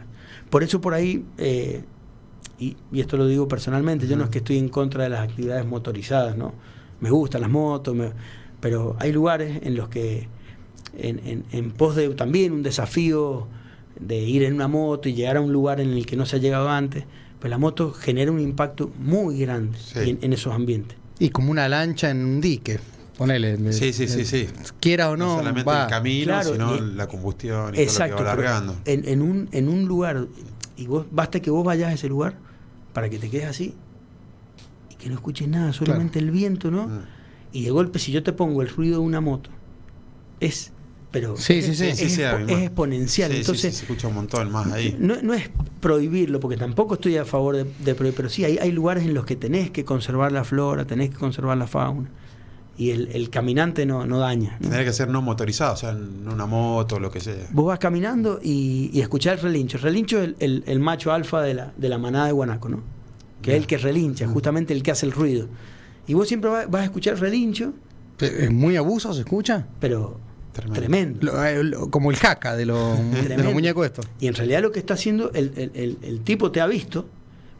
Por eso por ahí, eh, y, y esto lo digo personalmente, yo no es que estoy en contra de las actividades motorizadas, ¿no? Me gustan las motos, me- pero hay lugares en los que, en, en- en pos de también un desafío de ir en una moto y llegar a un lugar en el que no se ha llegado antes, pues la moto genera un impacto muy grande Sí. en, en esos ambientes. Y como una lancha en un dique. Ponele. me- Sí, sí, sí, me- sí. Quiera o No, no, solamente va. el camino, Claro, sino y- la combustión y Exacto. todo lo que va pero largando. En, en un, en un lugar, y vos basta que vos vayas a ese lugar para que te quedes así y que no escuches nada, solamente el viento, ¿no? Mm. Y de golpe, si yo te pongo el ruido de una moto, es. Pero Sí, es, sí, sí. es Sí, sí, expo- además. es exponencial. Entonces, sí, se escucha un montón más ahí. no, no es prohibirlo, porque tampoco estoy a favor de, de prohibir, pero sí hay, hay lugares en los que tenés que conservar la flora, tenés que conservar la fauna. Y el, el caminante no, no daña. ¿no? Tendría que ser no motorizado, o sea, en una moto, lo que sea. Vos vas caminando y, y escuchás el relincho. El relincho es el, el- el macho alfa de la, de la manada de guanaco, ¿no? Que es el que relincha, justamente el que hace el ruido. Y vos siempre vas, vas a escuchar el relincho, ¿Es muy abuso? ¿Se escucha? pero Tremendo. tremendo. Lo- eh, lo- como el jaca de los, de los muñecos estos. Y en realidad lo que está haciendo, el, el- el- el tipo te ha visto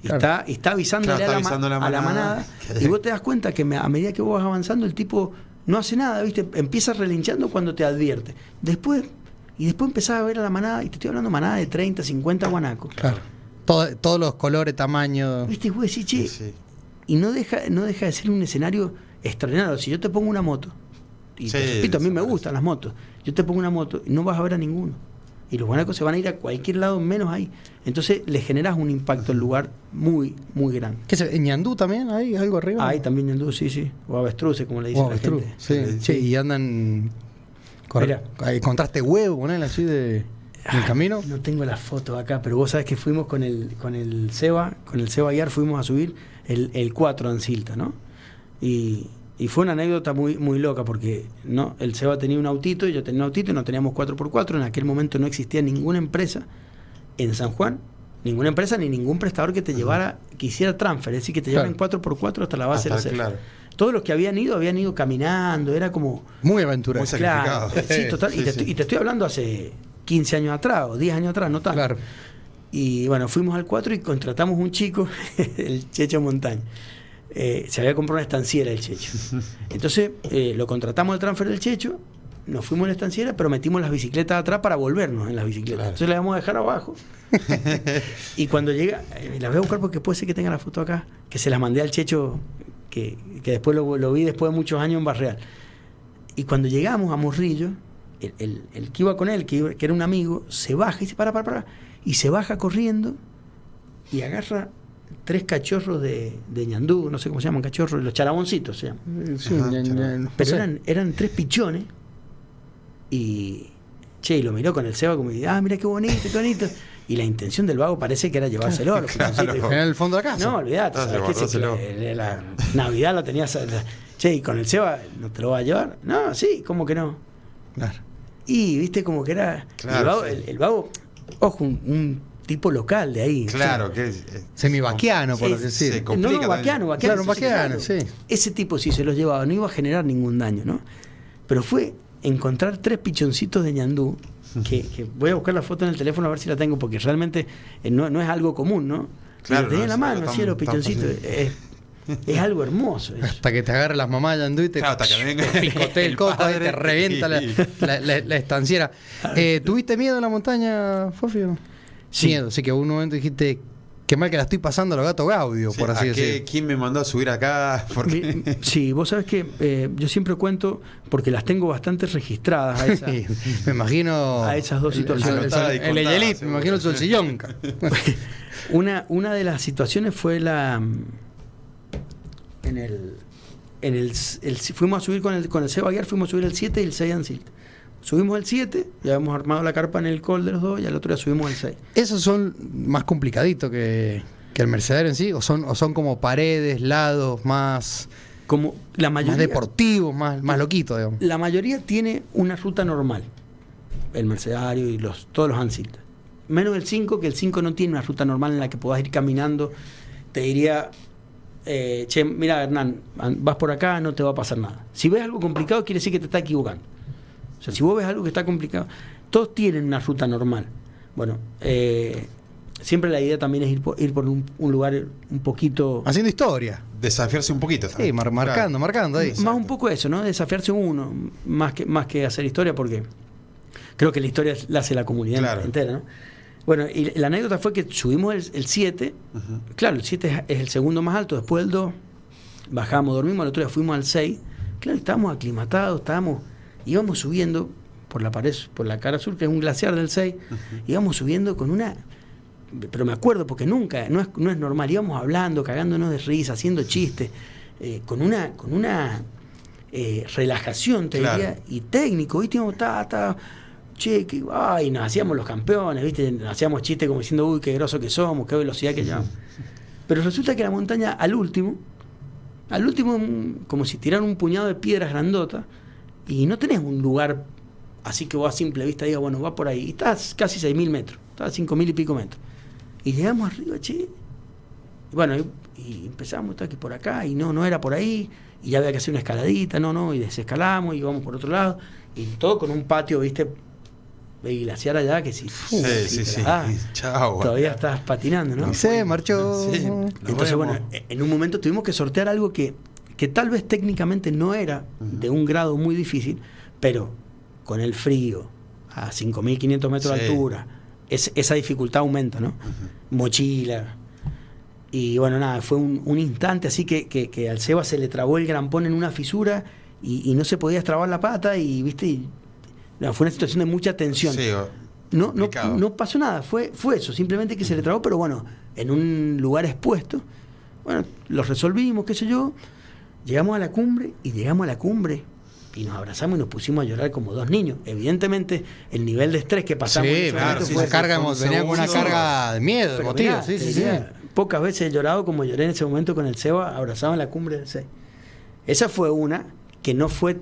Claro. está, está avisándole Claro, a, la, ma- avisando a la manada. manada. y vos te das cuenta que me- a medida que vos vas avanzando, el tipo no hace nada, ¿viste? Empieza relinchando cuando te advierte. Después, y después empezás a ver a la manada, y te estoy hablando de manada de 30, 50 guanacos. Claro. Todo- todos los colores, tamaños. ¿Viste? Y vos decís, che, Sí, sí. y no deja, no deja de ser un escenario extraordinario. Si yo te pongo una moto, y te repito, a mí me gustan las motos, yo te pongo una moto y no vas a ver a ninguno. Y los guanacos se van a ir a cualquier lado menos ahí. Entonces le generas un impacto al lugar muy, muy grande. ¿Qué se, ¿En Ñandú también hay algo arriba? Ahí también ñandú, sí, sí. O avestruces, como le dicen la avestruz. gente. Sí, Sí. sí, y andan. cor- Mira. ¿Encontraste huevo, ponele así de, en el camino? No tengo la foto acá, pero vos sabés que fuimos con el, con el Seba, con el Seba Aguiar fuimos a subir el, el 4 a Ancilta, ¿no? Y, y fue una anécdota muy, muy loca porque no, el Seba tenía un autito, y yo tenía un autito y no teníamos 4x4. En aquel momento no existía ninguna empresa en San Juan, ninguna empresa ni ningún prestador que te llevara, que hiciera transfer, es decir, que te llevaran 4x4 hasta la base Hasta- de la claro. Todos los que habían ido, habían ido caminando, era como... Muy aventurero. Muy Claro, sí, total. y, te, sí. y te estoy hablando hace 15 años atrás o 10 años atrás, no tanto. Claro. Y bueno, fuimos al 4 y contratamos un chico, el Checho Montaña. Eh, se había comprado una estanciera el Checho. Entonces eh, lo contratamos al transfer del Checho, nos fuimos a la estanciera, pero metimos las bicicletas atrás para volvernos en las bicicletas. Claro. Entonces las vamos a dejar abajo. y cuando llega, eh, las voy a buscar porque puede ser que tenga la foto acá, que se las mandé al Checho, que, que después lo, lo vi después de muchos años en Barreal. Y cuando llegamos a Morrillo, el, el- el que iba con él, que, iba- que era un amigo, se baja y dice, para, para, para. Y se baja corriendo y agarra tres cachorros de, de ñandú, no sé cómo se llaman, cachorros, los charaboncitos se llaman. Sí, Ajá, Pero eran, eran tres pichones y, che, y lo miró con el Seba como, ah, mira qué bonito, qué bonito. Y la intención del vago parece que era llevárselo a los Claro. pichoncitos. en el fondo de la casa. No, olvídate. Ah, ¿sabes qué? Se- guardáselo. eh, la Navidad la tenías. la- Che, y con el Seba, ¿no te lo va a llevar? No, sí, ¿cómo que no? Claro. Y viste como que era. Claro, el, vago, sí. el- el vago, ojo, un, un tipo local de ahí. Claro, que es. es- Semivaquiano, por Sí, así decir. se No, complica no, vaquiano, vaquiano. Claro, vaquiano, sí. Ese tipo, si se los llevaba, no iba a generar ningún daño, ¿no? Pero fue encontrar tres pichoncitos de ñandú, que, que voy a buscar la foto en el teléfono a ver si la tengo, porque realmente eh, no, no es algo común, ¿no? Claro, lo tenía no la es mano, así los pichoncitos. Es, es algo hermoso. eso. Hasta que te agarre las mamás Yandú y te, Claro, hasta que venga te picotea el el coco y te revienta la, y- la- la- la estanciera. Eh, ¿Tuviste miedo en la montaña, Fofio? Sí. Miedo, así que un momento dijiste, qué mal que la estoy pasando a los gatos Gaudio, Sí, por así ¿a qué- decirlo. ¿Quién me mandó a subir acá? Porque Sí, vos sabés que eh, yo siempre cuento, porque las tengo bastante registradas a esa- me imagino. A esas dos el- el- situaciones. El, el, el Eyelit, me imagino el solsillón. Una, una de las situaciones fue la. mm, En el. En el, el- fuimos a subir con el, con el Seba Aguiar, fuimos a subir el 7 y el 6 Ansilt. Subimos el 7, ya habíamos armado la carpa en el col de los dos, y al otro día subimos el 6. ¿Esos son más complicaditos que, que el Mercedero en sí? ¿O son, o son como paredes, lados, más, Como la más mayoría, deportivos, más, más loquitos, digamos? la mayoría tiene una ruta normal. El Mercedario y los, todos los Ansilt. Menos el 5, que el 5 no tiene una ruta normal en la que puedas ir caminando. Te diría, eh, che, mira Hernán, vas por acá, no te va a pasar nada. Si ves algo complicado, quiere decir que te está equivocando. O sea, si vos ves algo que está complicado, todos tienen una ruta normal. Bueno, eh, siempre la idea también es ir por, ir por un, un lugar un poquito... Haciendo historia. desafiarse un poquito. Sí, Claro. marcando, marcando ahí. Más un poco eso, ¿no? Desafiarse uno, más que, más que hacer historia, porque creo que la historia la hace la comunidad Claro. entera, ¿no? Bueno, y la anécdota fue que subimos el- el 7, Ujú. claro, el 7 es, es el segundo más alto, después el 2, bajamos, dormimos, al otro día fuimos al 6, claro, estábamos aclimatados, estábamos, íbamos subiendo por la pared, por la cara sur, que es un glaciar del 6, íbamos subiendo con una... Pero me acuerdo, porque nunca, no es, no es normal, íbamos hablando, cagándonos de risa, haciendo chistes, eh, con una, con una eh, relajación, te Claro. diría, y técnico, ¿viste? Íbamos, ta, ta, che, que, ay, nos hacíamos los campeones, ¿viste? Nos hacíamos chistes como diciendo, uy, qué groso que somos, qué velocidad que llevamos. Pero resulta que la montaña, al último, al último, como si tiraran un puñado de piedras grandotas, y no tenés un lugar así que vos a simple vista digas, bueno, va por ahí. Y estás casi 6.000 metros, estás a 5.000 y pico metros. Y llegamos arriba, che. Y bueno, y, y empezamos está aquí por acá, y no, no era por ahí, y ya había que hacer una escaladita, no, no, y desescalamos, y vamos por otro lado, y todo con un patio, viste, de glaciar allá, que si, Sí, sí, te sí. la das, Chao. todavía estás patinando, ¿no? Y se marchó. Sí. Entonces, vemos. bueno, en un momento tuvimos que sortear algo que, que tal vez técnicamente no era de un grado muy difícil, pero con el frío, a 5.500 metros Sí. de altura, es- esa dificultad aumenta, ¿no? Mochila. Y bueno, nada, fue un, un instante así que, que, que al Seba se le trabó el grampón en una fisura y, y no se podía trabar la pata y, viste, y- no, fue una situación de mucha tensión. Sí, No, no, no pasó nada, fue, fue eso, simplemente que se le trabó, pero bueno, en un lugar expuesto. Bueno, lo resolvimos, qué sé yo. Llegamos a la cumbre y llegamos a la cumbre y nos abrazamos y nos pusimos a llorar como dos niños. Evidentemente, el nivel de estrés que pasamos en Sí, claro, sí, fue esa carga, venía con una carga de miedo, emotiva. mirá, Sí, sí, sí. Pocas veces he llorado como lloré en ese momento con el Seba abrazado en la cumbre del 6. Esa fue una que no fue,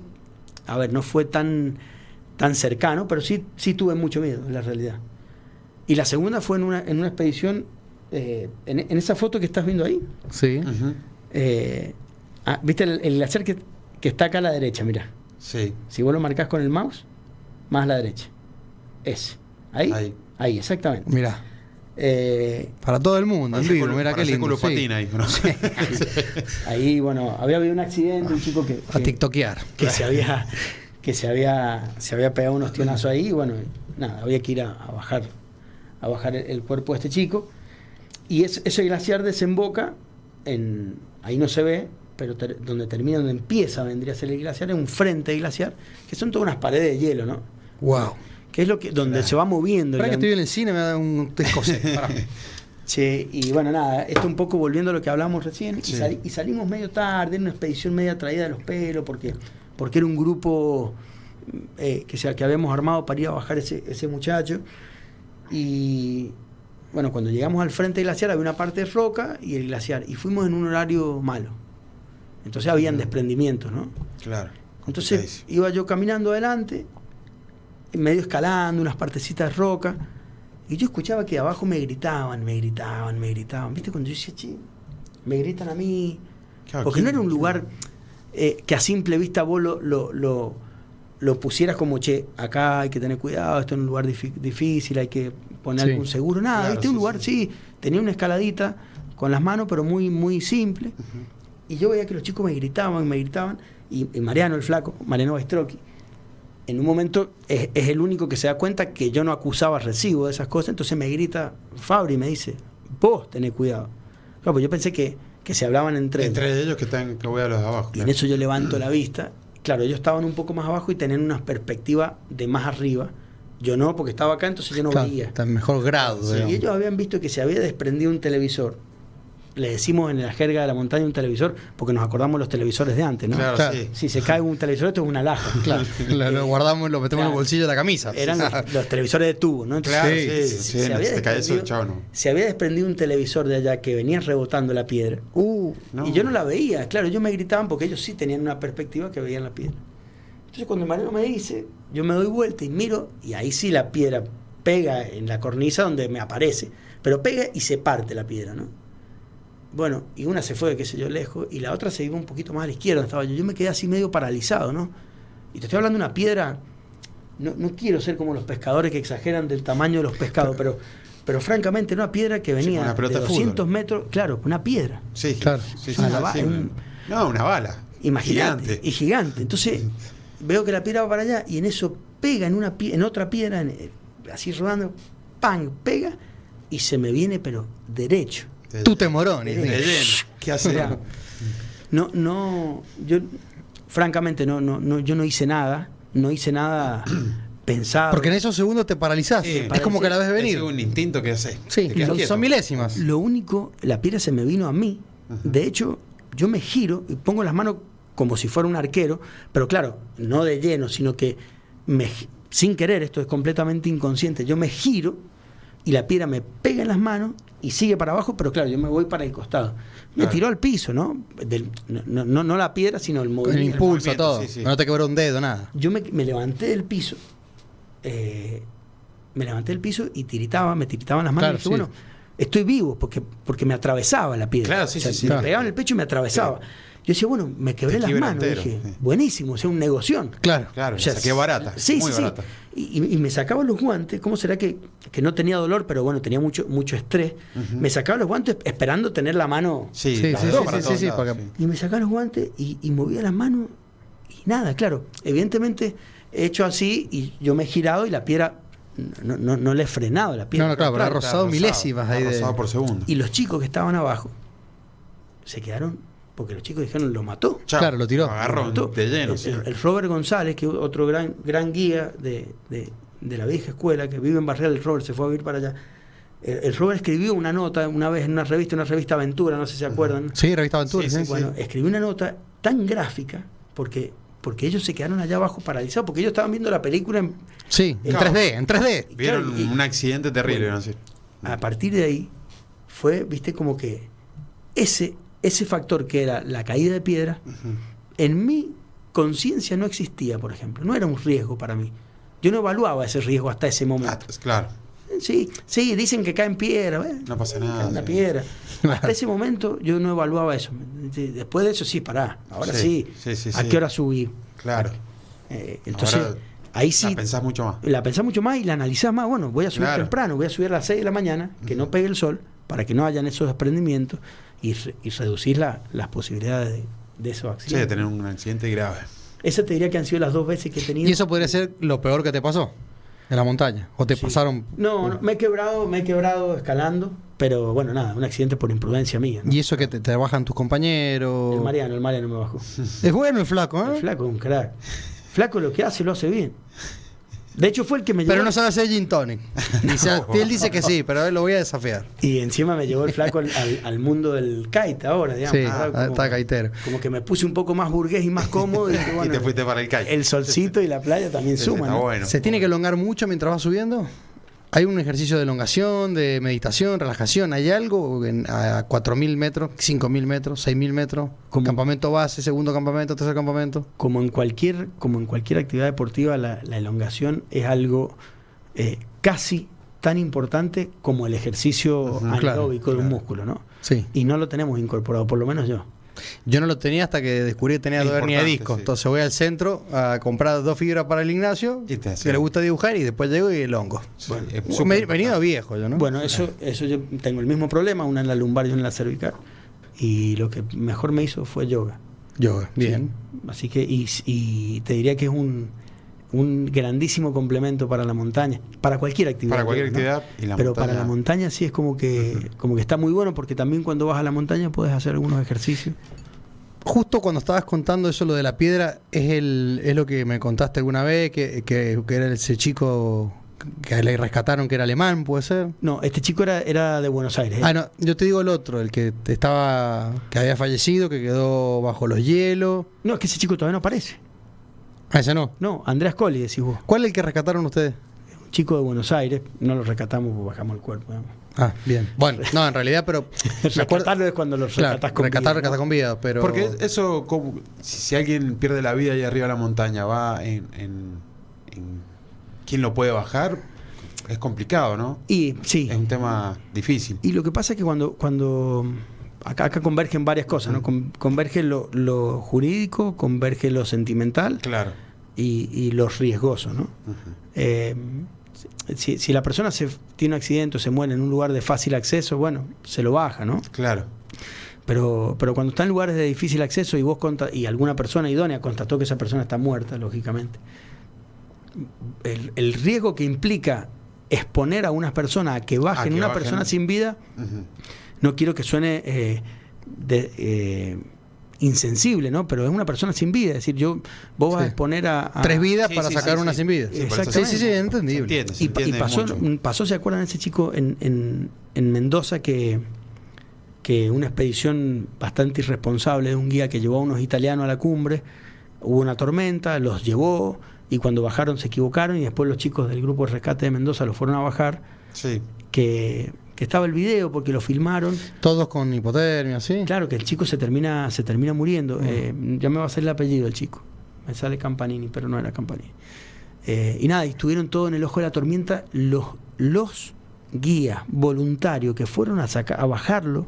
a ver, no fue tan, tan cercano, pero sí, sí tuve mucho miedo, en la realidad. Y la segunda fue en una, en una expedición, eh, en, en esa foto que estás viendo ahí. Sí. Eh, ah, ¿Viste el, el glaciar que, que está acá a la derecha? Mira. Sí. Si vos lo marcás con el mouse, más a la derecha. Ese. Ahí. Ahí. Ahí, exactamente. Mirá. Eh, Para todo el mundo, en vivo, mira qué lindo. sí. ahí, ¿no? ahí, bueno, había habido un accidente, un chico que, A que- tiktokear. que se había que se había se había pegado unos tionazos ahí y bueno nada había que ir a, a bajar a bajar el, el cuerpo de este chico y es- ese glaciar desemboca en ahí no se ve pero ter- donde termina donde empieza vendría a ser el glaciar es un frente de glaciar que son todas unas paredes de hielo no Wow. que es lo que donde se va moviendo el- que estoy en el cine me da un. Pará. Che, y bueno, nada, esto un poco volviendo a lo que hablamos recién, Sí. y, sali- y salimos medio tarde, en una expedición media traída de los pelos, porque, porque era un grupo eh, que, se, que habíamos armado para ir a bajar ese, ese muchacho. Y bueno, cuando llegamos al frente del glaciar había una parte de roca y el glaciar, y fuimos en un horario malo. Entonces habían desprendimientos, ¿no? Claro. Entonces iba yo caminando adelante, medio escalando unas partecitas de roca, y yo escuchaba que abajo me gritaban, me gritaban, me gritaban. ¿Viste? Cuando yo decía, che, me gritan a mí. Claro, Porque no ¿quién- era un lugar eh, que a simple vista vos lo, lo, lo- lo pusieras como, che, acá hay que tener cuidado, esto es un lugar difícil, hay que poner Sí. algún seguro. Nada, Claro, ¿viste? Un lugar, sí. sí, tenía una escaladita con las manos, pero muy, muy simple. Y yo veía que los chicos me gritaban, me gritaban. Y, y Mariano, el flaco, Mariano Baistroqui, en un momento es, es el único que se da cuenta que yo no acusaba recibo de esas cosas. Entonces me grita Fabri y me dice, vos tenés cuidado. Claro, pues yo pensé que, que se hablaban entre, ellos. Entre ellos que están que voy a los de abajo. Y en eso yo levanto la vista. Claro, ellos estaban un poco más abajo y tenían una perspectiva de más arriba. Yo no, porque estaba acá, entonces yo no Claro, veía. está en mejor grado. Sí, digamos. Y ellos habían visto que se había desprendido un televisor. Le decimos en la jerga de la montaña un televisor, porque nos acordamos los televisores de antes, ¿no? Claro, Claro. sí. Si se cae un televisor, esto es una laja. Claro, lo, lo guardamos, lo metemos en el bolsillo de la camisa. Eran los, los televisores de tubo, ¿no? Entonces, Claro, Sí, sí, se- había se te cae eso, desprendido- chao, no. se había desprendido un televisor de allá que venía rebotando la piedra. Uh, No. Y yo no la veía, claro, ellos me gritaban porque ellos sí tenían una perspectiva que veían la piedra. Entonces cuando Mariano me dice, yo me doy vuelta y miro, y ahí sí la piedra pega en la cornisa donde me aparece, pero pega y se parte la piedra, ¿no? Bueno, y una se fue, qué sé yo, lejos, y la otra se iba un poquito más a la izquierda, estaba yo. Yo me quedé así medio paralizado, ¿no? Y te estoy hablando de una piedra, no, no quiero ser como los pescadores que exageran del tamaño de los pescados, pero, pero francamente una piedra que venía una de pelota de 200 fútbol. metros, claro, una piedra. Sí, Claro. Sí, sí, Una sí, ba- sí, un- No, una bala. Imagínate, Gigante. y gigante. Entonces, veo que la piedra va para allá y en eso pega en una en otra piedra, en- eh, así rodando, ¡pam! pega y se me viene, pero derecho. Tú te morones. de dice. lleno. ¿Qué hace? No, no, yo francamente no, no, no, yo no hice nada, no hice nada pensado. Porque en esos segundos te paralizás. Sí, es como que la ves venir. Es un instinto que hace. Sí, quedas son, milésimas. Lo único, la piedra se me vino a mí. De hecho, yo me giro y pongo las manos como si fuera un arquero, pero claro, no de lleno, sino que me, sin querer, esto es completamente inconsciente, yo me giro y la piedra me pega en las manos y sigue para abajo, pero claro, yo me voy para el costado. Me Claro. tiró al piso, ¿no? Del- no, no, no la piedra, sino el El movimiento. impulso, movimiento, todo. sí, sí. No te quebró un dedo, nada. Yo me, me levanté del piso, eh, me levanté del piso y tiritaba, me tiritaban las manos. Claro, y dije, sí. bueno, estoy vivo porque, porque me atravesaba la piedra. Claro, sí, O sea, sí, sí. Me Claro. pegaba en el pecho y me atravesaba. Yo decía, bueno, me quebré Te las manos. entero, dije, sí. buenísimo, o sea, un negoción. Claro. Claro, O sea, saqué barata. Sí, muy sí, sí. barata. Y, y- y me sacaba los guantes. ¿Cómo será que, que no tenía dolor, pero bueno, tenía mucho, mucho estrés? Me sacaba los guantes esperando tener la mano. Sí, Sí, sí, sí, para sí, porque- sí. Y me sacaba los guantes y, y movía las manos y nada, claro. Evidentemente he hecho así y yo me he girado y la piedra no, no, no le he frenado la piedra. No, no, claro, pero ha rozado milésimas ahí ha de- por segundo. Y los chicos que estaban abajo se quedaron, porque los chicos dijeron, lo mató. Chao. Claro, lo tiró. Agarró Mató. de lleno. El, sí. el- el Robert González, que es otro gran, gran guía de, de- de la vieja escuela, que vive en Barreal, el Robert se fue a vivir para allá. El, el Robert escribió una nota una vez en una revista, una revista Aventura, no sé si se acuerdan. Sí, revista Aventura. Sí, sí. sí, Bueno, escribió una nota tan gráfica, porque, porque ellos se quedaron allá abajo paralizados, porque ellos estaban viendo la película en- Sí, en Claro. 3D, en 3D. Vieron claro, y- un accidente terrible, Bueno. ¿no? Sí. a partir de ahí fue, viste, como que ese, ese factor que era la caída de piedra, en mi conciencia no existía, por ejemplo. No era un riesgo para mí. Yo no evaluaba ese riesgo hasta ese Ah, momento. claro. Sí, sí, dicen que caen piedra. bueno, No pasa nada, cae Una sí. piedra. Hasta ese momento yo no evaluaba eso. Después de eso, sí, pará. Ahora sí. Sí, sí, sí, ¿A qué hora subí? Claro. Eh, entonces, Ahora- ahí sí La pensás mucho más. la pensás mucho más y la analizás más. Bueno, voy a subir Claro. temprano, voy a subir a las 6 de la mañana, que no pegue el sol, para que no hayan esos desprendimientos y, re- y reducir la- las posibilidades de, de esos Sí, de accidentes. tener un accidente grave. Esas te diría que han sido las dos veces que he tenido. ¿Y eso podría ser lo peor que te pasó? En la montaña. ¿O te Sí. pasaron? No, no, me he quebrado, me he quebrado escalando, pero bueno, nada, un accidente por imprudencia mía. ¿no? ¿Y eso que te, te bajan tus compañeros? El Mariano, el Mariano me bajó. Es bueno el flaco, ¿eh? El flaco es un crack. Flaco lo que hace lo hace bien. De hecho fue el que me Pero llevó. no sabe hacer gin tonic. Dice- él dice que sí, pero a ver, lo voy a desafiar. Y encima me llevó el flaco al, al- al mundo del kite ahora, digamos. Sí, ah, está gaitero. como que me puse un poco más burgués y más cómodo. Y, dije, y bueno, te fuiste para el calle. el solcito y la playa también suman. está ¿no? bueno. ¿Se tiene que elongar mucho mientras va subiendo? ¿Hay un ejercicio de elongación, de meditación, relajación? ¿Hay algo en- a 4.000 metros, 5.000 metros, 6.000 metros? Campamento base, segundo campamento, tercer campamento. Como en cualquier, como en cualquier actividad deportiva, la, la elongación es algo eh, casi tan importante como el ejercicio claro, anaeróbico de un claro. músculo, ¿no? Sí. Y no lo tenemos incorporado, por lo menos yo. Yo no lo tenía hasta que descubrí que tenía Es dos hernias de disco. sí. Entonces voy al centro a comprar dos fibras para el Ignacio, Y te que le gusta dibujar, y después llego y el hongo. Sí, súper venido viejo yo, ¿no? Bueno, eso, eso yo tengo el mismo problema, una en la lumbar y una en la cervical. Y lo que mejor me hizo fue yoga. Yoga, bien. Así que, y, y te diría que es un, un grandísimo complemento para la montaña, para cualquier actividad. Para cualquier ¿no? actividad y la Pero montaña- para la montaña sí es como que, como que está muy bueno, porque también cuando vas a la montaña puedes hacer algunos ejercicios. Justo cuando estabas contando eso, lo de la piedra, es, el, es lo que me contaste alguna vez, que, que, que era ese chico que le rescataron, que era alemán, ¿puede ser? No, este chico era, era de Buenos Aires. ¿eh? Ah, no, yo te digo el otro, el que estaba, que había fallecido, que quedó bajo los hielos. No, es que ese chico todavía no aparece. Ah, ese no. No, András Colli, decís vos. ¿Cuál es el que rescataron ustedes? Un chico de Buenos Aires, no lo rescatamos, pues bajamos el cuerpo. digamos. Ah, bien. Bueno, no, en realidad, pero. Rescatarlo es cuando lo Claro, rescatás con rescatar, vida, ¿no? rescatar con vida, pero. Porque eso, como, si, si alguien pierde la vida ahí arriba de la montaña, va en, en, en- ¿Quién lo puede bajar? Es complicado, ¿no? Y sí, Es un tema difícil. Y lo que pasa es que cuando, cuando acá, acá convergen varias cosas, ¿no? Con- converge lo, lo jurídico, converge lo sentimental Claro. Y, y lo riesgoso, ¿no? Eh, si, si la persona se, tiene un accidente o se muere en un lugar de fácil acceso, bueno, se lo baja, ¿no? Claro. Pero, pero cuando está en lugares de difícil acceso y vos conta- y alguna persona idónea constató que esa persona está muerta, lógicamente, el, el riesgo que implica exponer a unas personas a que bajen que una bajen. persona sin vida, no quiero que suene eh, de- eh, insensible, ¿no? Pero es una persona sin vida, es decir, yo vos vas a exponer a, a- Tres vidas Sí, para sí, sacar sí, una sí. sin vida. Sí. Sí, sí, entendible. entiende, se y, y pasó, mucho. pasó, ¿se acuerdan de ese chico en, en- en Mendoza que, que una expedición bastante irresponsable de un guía que llevó a unos italianos a la cumbre, hubo una tormenta, los llevó y cuando bajaron se equivocaron y después los chicos del grupo de rescate de Mendoza los fueron a bajar, Sí. que, que estaba el video porque lo filmaron. Todos con hipotermia, ¿sí? Claro que el chico se termina, se termina muriendo. Eh, ya me va a salir el apellido del chico. Me sale Campanini, pero no era Campanini. Eh, y nada, y estuvieron todos en el ojo de la tormenta los, los guías voluntarios que fueron a, sacar, a bajarlo,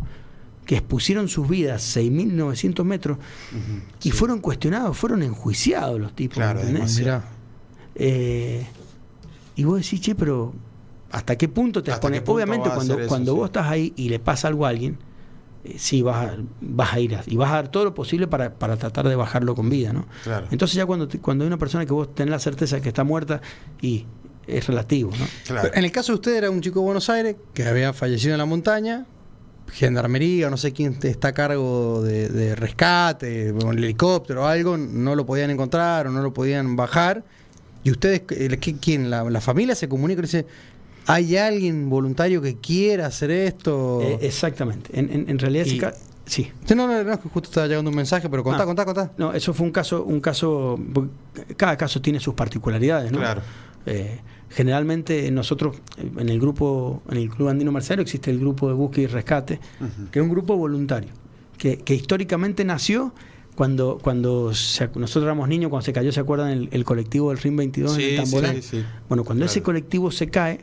que expusieron sus vidas 6.900 metros Ujú. y Sí. fueron cuestionados, fueron enjuiciados los tipos. Claro. Eh, y vos decís, che, pero ¿hasta qué punto te ¿Hasta expones? Obviamente, cuando, eso, cuando sí? vos estás ahí y le pasa algo a alguien, eh, sí vas a, vas a ir a- y vas a dar todo lo posible para, para tratar de bajarlo con vida, ¿no? Claro. Entonces ya cuando, te- cuando hay una persona que vos tenés la certeza de que está muerta y es relativo, ¿no? Claro. En el caso de usted era un chico de Buenos Aires que había fallecido en la montaña, gendarmería, no sé quién está a cargo de, de rescate, con el helicóptero o algo, no lo podían encontrar o no lo podían bajar. Y ustedes, eh, ¿qué- ¿quién? La, la familia se comunica y dice, ¿hay alguien voluntario que quiera hacer esto? Eh, exactamente. En, en- en realidad, Y- sí. Sí, no, no, no, que justo estaba llegando un mensaje, pero contá, Ah. contá, contá. No, eso fue un caso, un caso, cada caso tiene sus particularidades, ¿no? Claro. Eh, generalmente nosotros eh, en el grupo, en el Club Andino Mercenario existe el grupo de búsqueda y rescate, que es un grupo voluntario, que, que históricamente nació cuando, cuando se- nosotros éramos niños, cuando se cayó, ¿se acuerdan? El, el colectivo del RIM 22 en el Sí, Tamborán. sí, sí. Bueno, cuando ese colectivo se cae,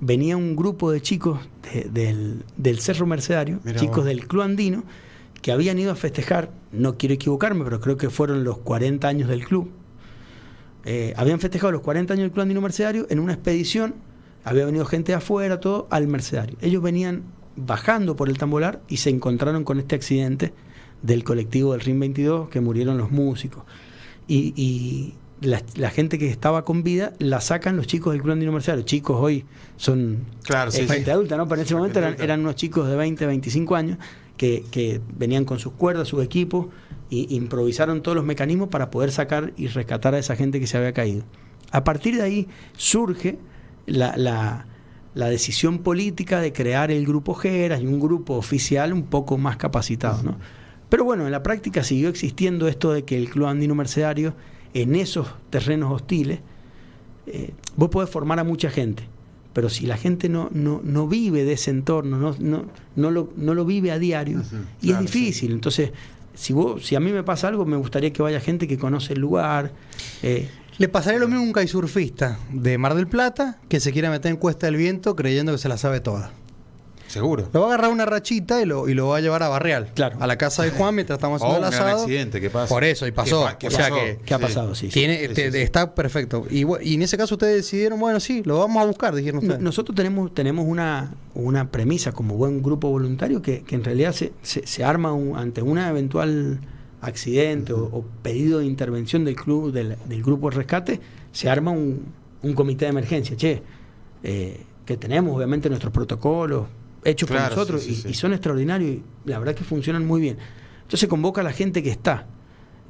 venía un grupo de chicos de- del, del Cerro Mercedario, Mirá chicos vos. del Club Andino, que habían ido a festejar, no quiero equivocarme, pero creo que fueron los 40 años del club. eh, habían festejado los 40 años del Club Andino Mercedario en una expedición, había venido gente de afuera, todo, al Mercedario. Ellos venían bajando por el tambolar y se encontraron con este accidente del colectivo del RIM 22, que murieron los músicos. Y, y la, la gente que estaba con vida la sacan los chicos del Club Andino Mercedario. Chicos hoy son Claro, sí, eh, gente sí. adulta, ¿no? Pero en ese momento eran, unos chicos de 20, 25 años que, que venían con sus cuerdas, sus equipos, y improvisaron todos los mecanismos para poder sacar y rescatar a esa gente que se había caído. A partir de ahí surge la, la- la decisión política de crear el grupo Geras y un grupo oficial un poco más capacitado, ¿no? Pero bueno, en la práctica siguió existiendo esto de que el Club Andino Mercedario, en esos terrenos hostiles, eh, vos podés formar a mucha gente, pero si la gente no, no, no vive de ese entorno, no, no, no, lo, no lo vive a diario, y claro, es difícil. Entonces, si, vos, si a mí me pasa algo, me gustaría que vaya gente que conoce el lugar. eh, Le pasaría lo mismo a un kitesurfista de Mar del Plata que se quiera meter en Cuesta del Viento creyendo que se la sabe toda. Seguro. Lo va a agarrar una rachita y lo, y lo va a llevar a Barreal. Claro. A la casa de Juan mientras estamos haciendo un el gran asado. accidente, ¿qué pasa? Por eso, y pasó. ¿Qué o sea pasó? que, ¿Qué ha pasado? Sí, sí. tiene, Sí, te- sí, sí. está perfecto. Y, y en ese caso ustedes decidieron, bueno, sí, lo vamos a buscar, dijeron ustedes. Nosotros tenemos, tenemos una, una premisa como buen grupo voluntario que, que en realidad se, se, se arma un- ante una eventual accidente o, o pedido de intervención del club, del, del grupo de rescate, se arma un, un comité de emergencia, che, eh, que tenemos obviamente nuestros protocolos hechos Claro, por nosotros sí, sí, y, son extraordinarios y la verdad que funcionan muy bien. Entonces convoca a la gente que está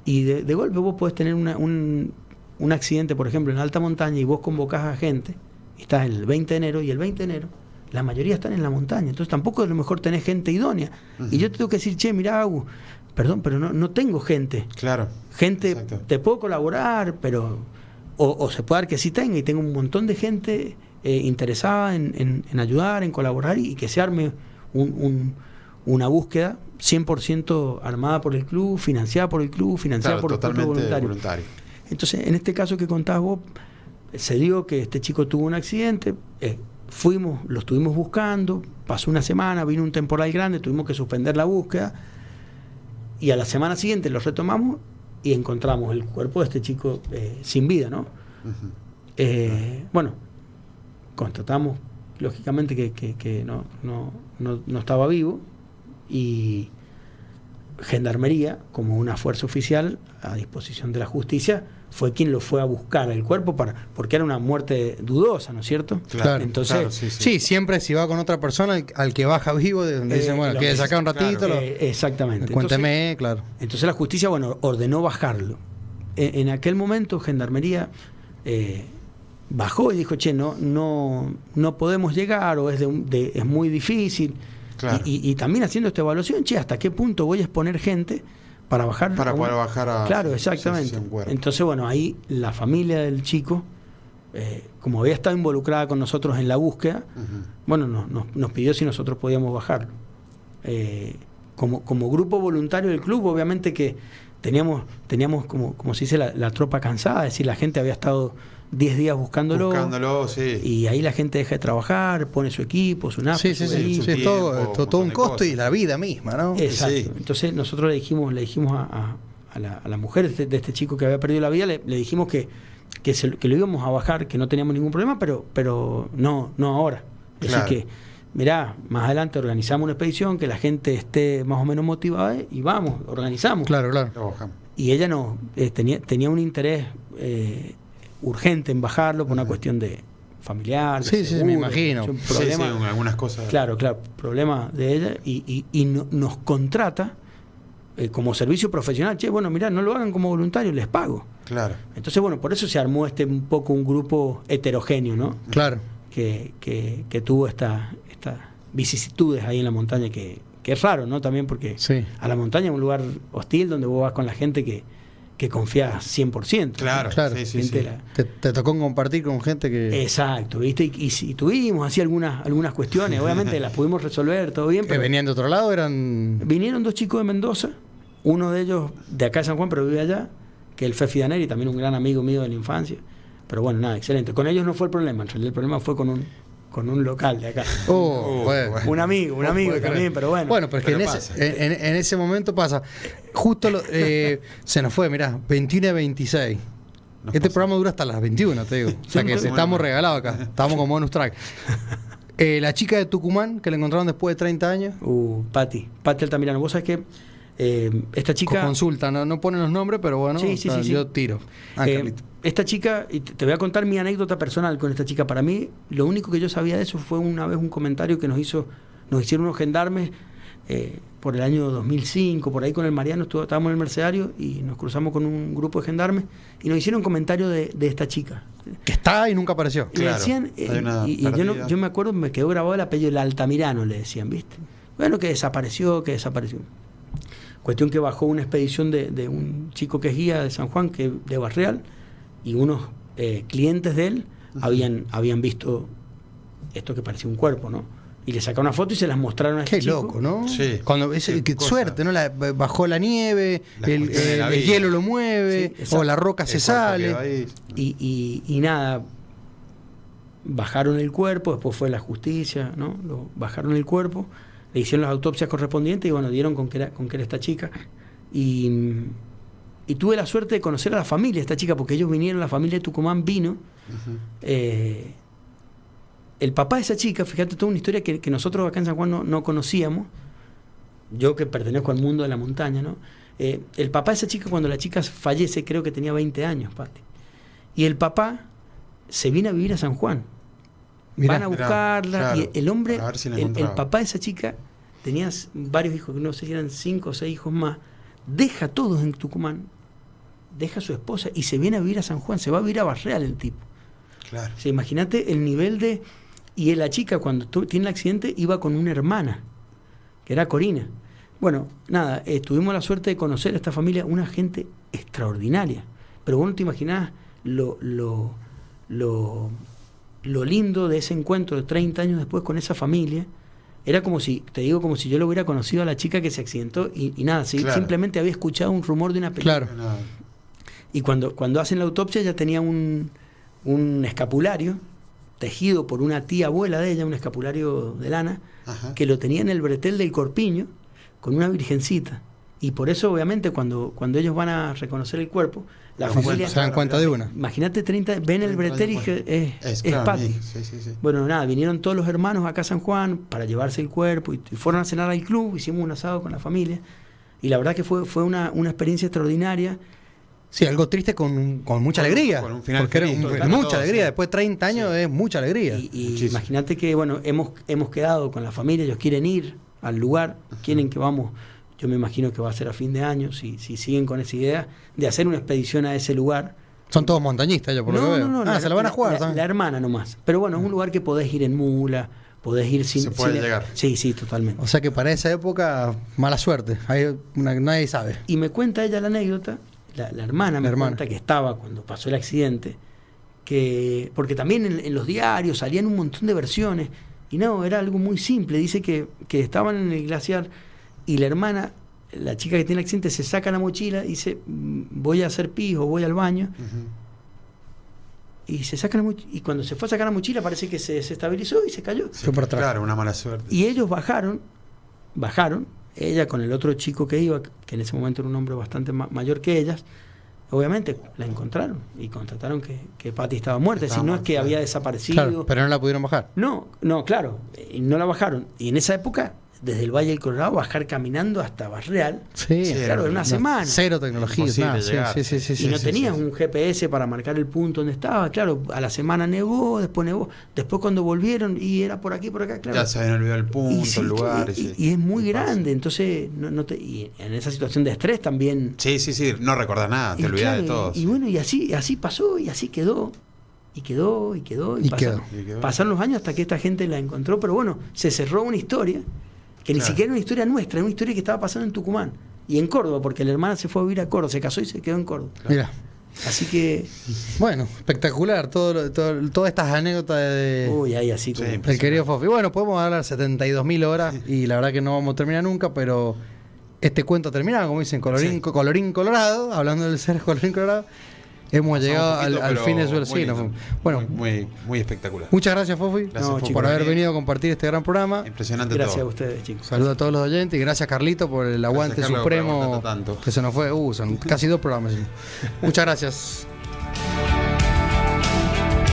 y de, de golpe vos podés tener una- un, un accidente, por ejemplo, en alta montaña y vos convocás a gente, y estás el 20 de enero y el 20 de enero, la mayoría están en la montaña, entonces tampoco a lo mejor tenés gente idónea. Y yo te tengo que decir, che, mirá, Agu, perdón, pero no, no tengo gente. Claro. Gente, Exacto. te puedo colaborar, pero... O, o se puede dar que sí tenga, y tengo un montón de gente eh, interesada en, en- en ayudar, en colaborar, y, que se arme un- un- una búsqueda 100% armada por el club, financiada por el club, financiada Claro, por el voluntario. voluntario. Entonces, en este caso que contás vos, se dio que este chico tuvo un accidente, eh, fuimos, lo estuvimos buscando, pasó una semana, vino un temporal grande, tuvimos que suspender la búsqueda, y a la semana siguiente lo retomamos y encontramos el cuerpo de este chico eh, sin vida, ¿no? Eh, bueno, constatamos lógicamente que, que- que no, no- no- no estaba vivo y Gendarmería, como una fuerza oficial a disposición de la justicia, fue quien lo fue a buscar el cuerpo para, porque era una muerte dudosa, ¿no es cierto? Claro, Entonces, claro, sí, sí. Sí, siempre si va con otra persona, al, al que baja vivo, de donde Eh, dicen, bueno, lo quiere que- sacar un ratito, claro, lo- eh, exactamente. cuénteme, claro. Entonces la justicia, bueno, ordenó bajarlo. E- En, aquel momento, Gendarmería eh, bajó y dijo, che, no, no, no podemos llegar o es, de es muy difícil. Claro. Y, y- y también haciendo esta evaluación, che, ¿hasta qué punto voy a exponer gente para bajar? Para poder bajar a- Claro, exactamente. Entonces, bueno, ahí la familia del chico, eh, como había estado involucrada con nosotros en la búsqueda, bueno, nos, nos- nos pidió si nosotros podíamos bajarlo. Eh, como, como grupo voluntario del club, obviamente que teníamos, teníamos como, como se dice, la, la tropa cansada, es decir, la gente había estado 10 días buscándolo, Buscándolo, sí. y ahí la gente deja de trabajar, pone su equipo, su nafta, Sí, sí, sí, todo, un todo costo y la vida misma, ¿no? Exacto. Sí. Entonces nosotros le dijimos, le dijimos a, a- a la, a la mujer de este, de este chico que había perdido la vida, le, le dijimos que, que, se- que lo íbamos a bajar, que no teníamos ningún problema, pero, pero no, no ahora. Es Claro. decir que, mirá, más adelante organizamos una expedición, que la gente esté más o menos motivada y vamos, organizamos. Claro, claro. Y ella no, eh, tenía, tenía un interés eh, urgente en bajarlo por una cuestión de familiar. de Sí, sí, seguro, me imagino. un Sí, sí, algunas cosas. Claro, claro, problema de ella y, y- y no- nos contrata eh, como servicio profesional. Che, bueno, mirá, no lo hagan como voluntario, les pago. Claro. Entonces, bueno, por eso se armó este un poco un grupo heterogéneo, ¿no? Claro. Que, que- que tuvo esta- estas vicisitudes ahí en la montaña, que, que es raro, ¿no? También porque Sí. a la montaña es un lugar hostil donde vos vas con la gente que, que confías 100%. ¿no? Claro, Claro. sí, sí, Gente sí. la- Te, te tocó compartir con gente que, Exacto, ¿viste? Y, y si tuvimos así algunas, algunas cuestiones, obviamente las pudimos resolver, todo bien, que pero venían de otro lado, eran... Vinieron dos chicos de Mendoza, uno de ellos de acá de San Juan, pero vive allá, que es el Fefi Daneri, también un gran amigo mío de la infancia. Pero bueno, nada, excelente. Con ellos no fue el problema, en realidad el problema fue con un, con un local de acá. Oh, bueno. Un amigo, un amigo también, pero bueno. Bueno, pero es que Pero en, ese, en, en ese momento pasa. Justo lo- eh, se nos fue, mirá, 21 a 26. Nos Este pasa. programa dura hasta las 21, te digo. O sea que estamos regalados acá. Estamos con bonus track. Eh, la chica de Tucumán, que la encontraron después de 30 años, Uh, Pati, Pati Altamirano. Vos sabés que eh, esta chica. consulta, no, no ponen los nombres, pero bueno, Sí, sí, o sea, sí, sí. yo tiro. Ah, Eh, esta chica, y te voy a contar mi anécdota personal con esta chica. Para mí, lo único que yo sabía de eso fue una vez un comentario que nos hizo, nos hicieron unos gendarmes eh, por el año 2005, por ahí con el Mariano, estuvo- estábamos en el Mercedario y nos cruzamos con un grupo de gendarmes y nos hicieron un comentario de, de esta chica. que está y nunca apareció. Y le Claro, decían, eh, y, y yo, no- yo me acuerdo, me quedó grabado el apellido, el Altamirano, le decían, ¿viste? Bueno, que desapareció, que desapareció. Cuestión que bajó una expedición de, de un chico que es guía de San Juan, que de Barreal, y unos eh, clientes de él habían, habían visto esto que parecía un cuerpo, ¿no? Y le sacaron una foto y se las mostraron a este Qué chico. loco, ¿no? Sí. Cuando es, Qué suerte, ¿no? La- bajó la nieve, La el, la hielo lo mueve, Sí, o la roca se sale. Y, y- y nada, bajaron el cuerpo, después fue la justicia, ¿no? Lo, bajaron el cuerpo, le hicieron las autopsias correspondientes y bueno, dieron con que era, con que era esta chica. Y, y tuve la suerte de conocer a la familia de esta chica, porque ellos vinieron, la familia de Tucumán vino. Eh, el papá de esa chica, fíjate, toda una historia que, que nosotros acá en San Juan no, no conocíamos, yo que pertenezco al mundo de la montaña, ¿no? Eh, el papá de esa chica, cuando la chica fallece, creo que tenía 20 años, Pati. Y el papá se viene a vivir a San Juan. Mirá, Van a buscarla claro, y el hombre, si el, papá de esa chica tenía varios hijos, no sé si eran cinco o seis hijos más, deja a todos en Tucumán, deja a su esposa y se viene a vivir a San Juan, se va a vivir a Barreal el tipo. Claro. O sea, imagínate el nivel de... Y la chica cuando tu- tiene el accidente iba con una hermana, que era Corina. Bueno, nada, eh, tuvimos la suerte de conocer a esta familia, una gente extraordinaria. Pero vos no te imaginás lo, lo, lo, lo lindo de ese encuentro de 30 años después con esa familia. Era como si, te digo, como si yo lo hubiera conocido a la chica que se accidentó y, y nada, simplemente había escuchado un rumor de una película. Claro. Y cuando, cuando hacen la autopsia ya tenía un, un escapulario tejido por una tía abuela de ella, un escapulario de lana, Ajá. que lo tenía en el bretel del corpiño con una virgencita. Y por eso, obviamente, cuando, cuando ellos van a reconocer el cuerpo, la familia... Se dan cuenta de una. Imagínate 30, ven el bretel y es, Es, es claro, Pati. Sí, sí, sí. Bueno, nada, vinieron todos los hermanos acá a San Juan para llevarse el cuerpo y, y fueron a cenar al club, hicimos un asado con la familia. Y la verdad que fue, fue una, una experiencia extraordinaria. Sí, algo triste con, con mucha Con alegría. con un final porque era un- mucha todo, alegría. sí. Después de 30 años es mucha alegría. Y, imagínate que, bueno, hemos, hemos quedado con la familia, ellos quieren ir al lugar, quieren que vamos, yo me imagino que va a ser a fin de año, si, si siguen con esa idea, de hacer una expedición a ese lugar. Son todos montañistas, yo por lo que veo. ah, la- se la van a jugar la, hermana nomás. Pero bueno, es un lugar que podés ir en mula, podés ir sin... Se puede sin- llegar. Sí, sí, totalmente. O sea que para esa época, mala suerte. Hay una- nadie sabe. Y me cuenta ella la anécdota, la, la hermana me La hermana. cuenta que estaba cuando pasó el accidente, que porque también en, en los diarios salían un montón de versiones, y no, era algo muy simple, dice que, que estaban en el glaciar y la hermana, la chica que tiene el accidente, se saca la mochila y dice, "Mm, voy a hacer pis o voy al baño, y se saca la mochila, y cuando se fue a sacar la mochila parece que se desestabilizó y se cayó. Fue por atrás. Claro, una mala suerte. Y ellos bajaron, bajaron, ella con el otro chico que iba, que en ese momento era un hombre bastante ma- mayor que ellas, obviamente la encontraron y constataron que, que Patty estaba muerta, Estaba si no es que claro. había desaparecido. Claro, pero no la pudieron bajar. No, no, claro, y no la bajaron. Y en esa época, desde el Valle del Colorado, bajar caminando hasta Barreal, Sí, Sí, claro, en una No, semana. Cero tecnología, nada. Sí, sí, sí, sí, y no sí, tenías sí. un GPS para marcar el punto donde estaba, claro, a la semana nevó, después nevó, después cuando volvieron y era por aquí, por acá, claro. Ya se habían olvidado el punto, Y el lugar. y, es muy grande, entonces no, no te, y en esa situación de estrés también. Sí, sí, sí. No recordás nada, te olvidás claro, de todo. Y, y bueno, y así, así pasó, y así quedó, y quedó, y quedó, y, Y pasaron, quedó. Y quedó. pasaron los años hasta que esta gente la encontró, pero bueno, se cerró una historia que ni Claro. siquiera era una historia nuestra, era una historia que estaba pasando en Tucumán y en Córdoba, porque la hermana se fue a vivir a Córdoba, se casó y se quedó en Córdoba. Mira, Así que, bueno, espectacular. Todo, todas estas anécdotas de, uy, ahí así como. Sí. del querido Fofi. Bueno, podemos hablar 72.000 horas y la verdad que no vamos a terminar nunca, pero este cuento terminado, como dicen, colorín, Sí. colorín colorado, hablando del ser colorín colorado. Hemos llegado poquito, al, fin de su lindo. Bueno, Muy, muy, muy espectacular. muchas gracias, Fofi, Gracias, No, Fofi, chicos. por haber venido a compartir este gran programa. Impresionante Gracias a ustedes, chicos. Saludos a todos los oyentes y gracias Carlito por el aguante supremo que se nos fue. Uh, son casi dos programas. Muchas gracias.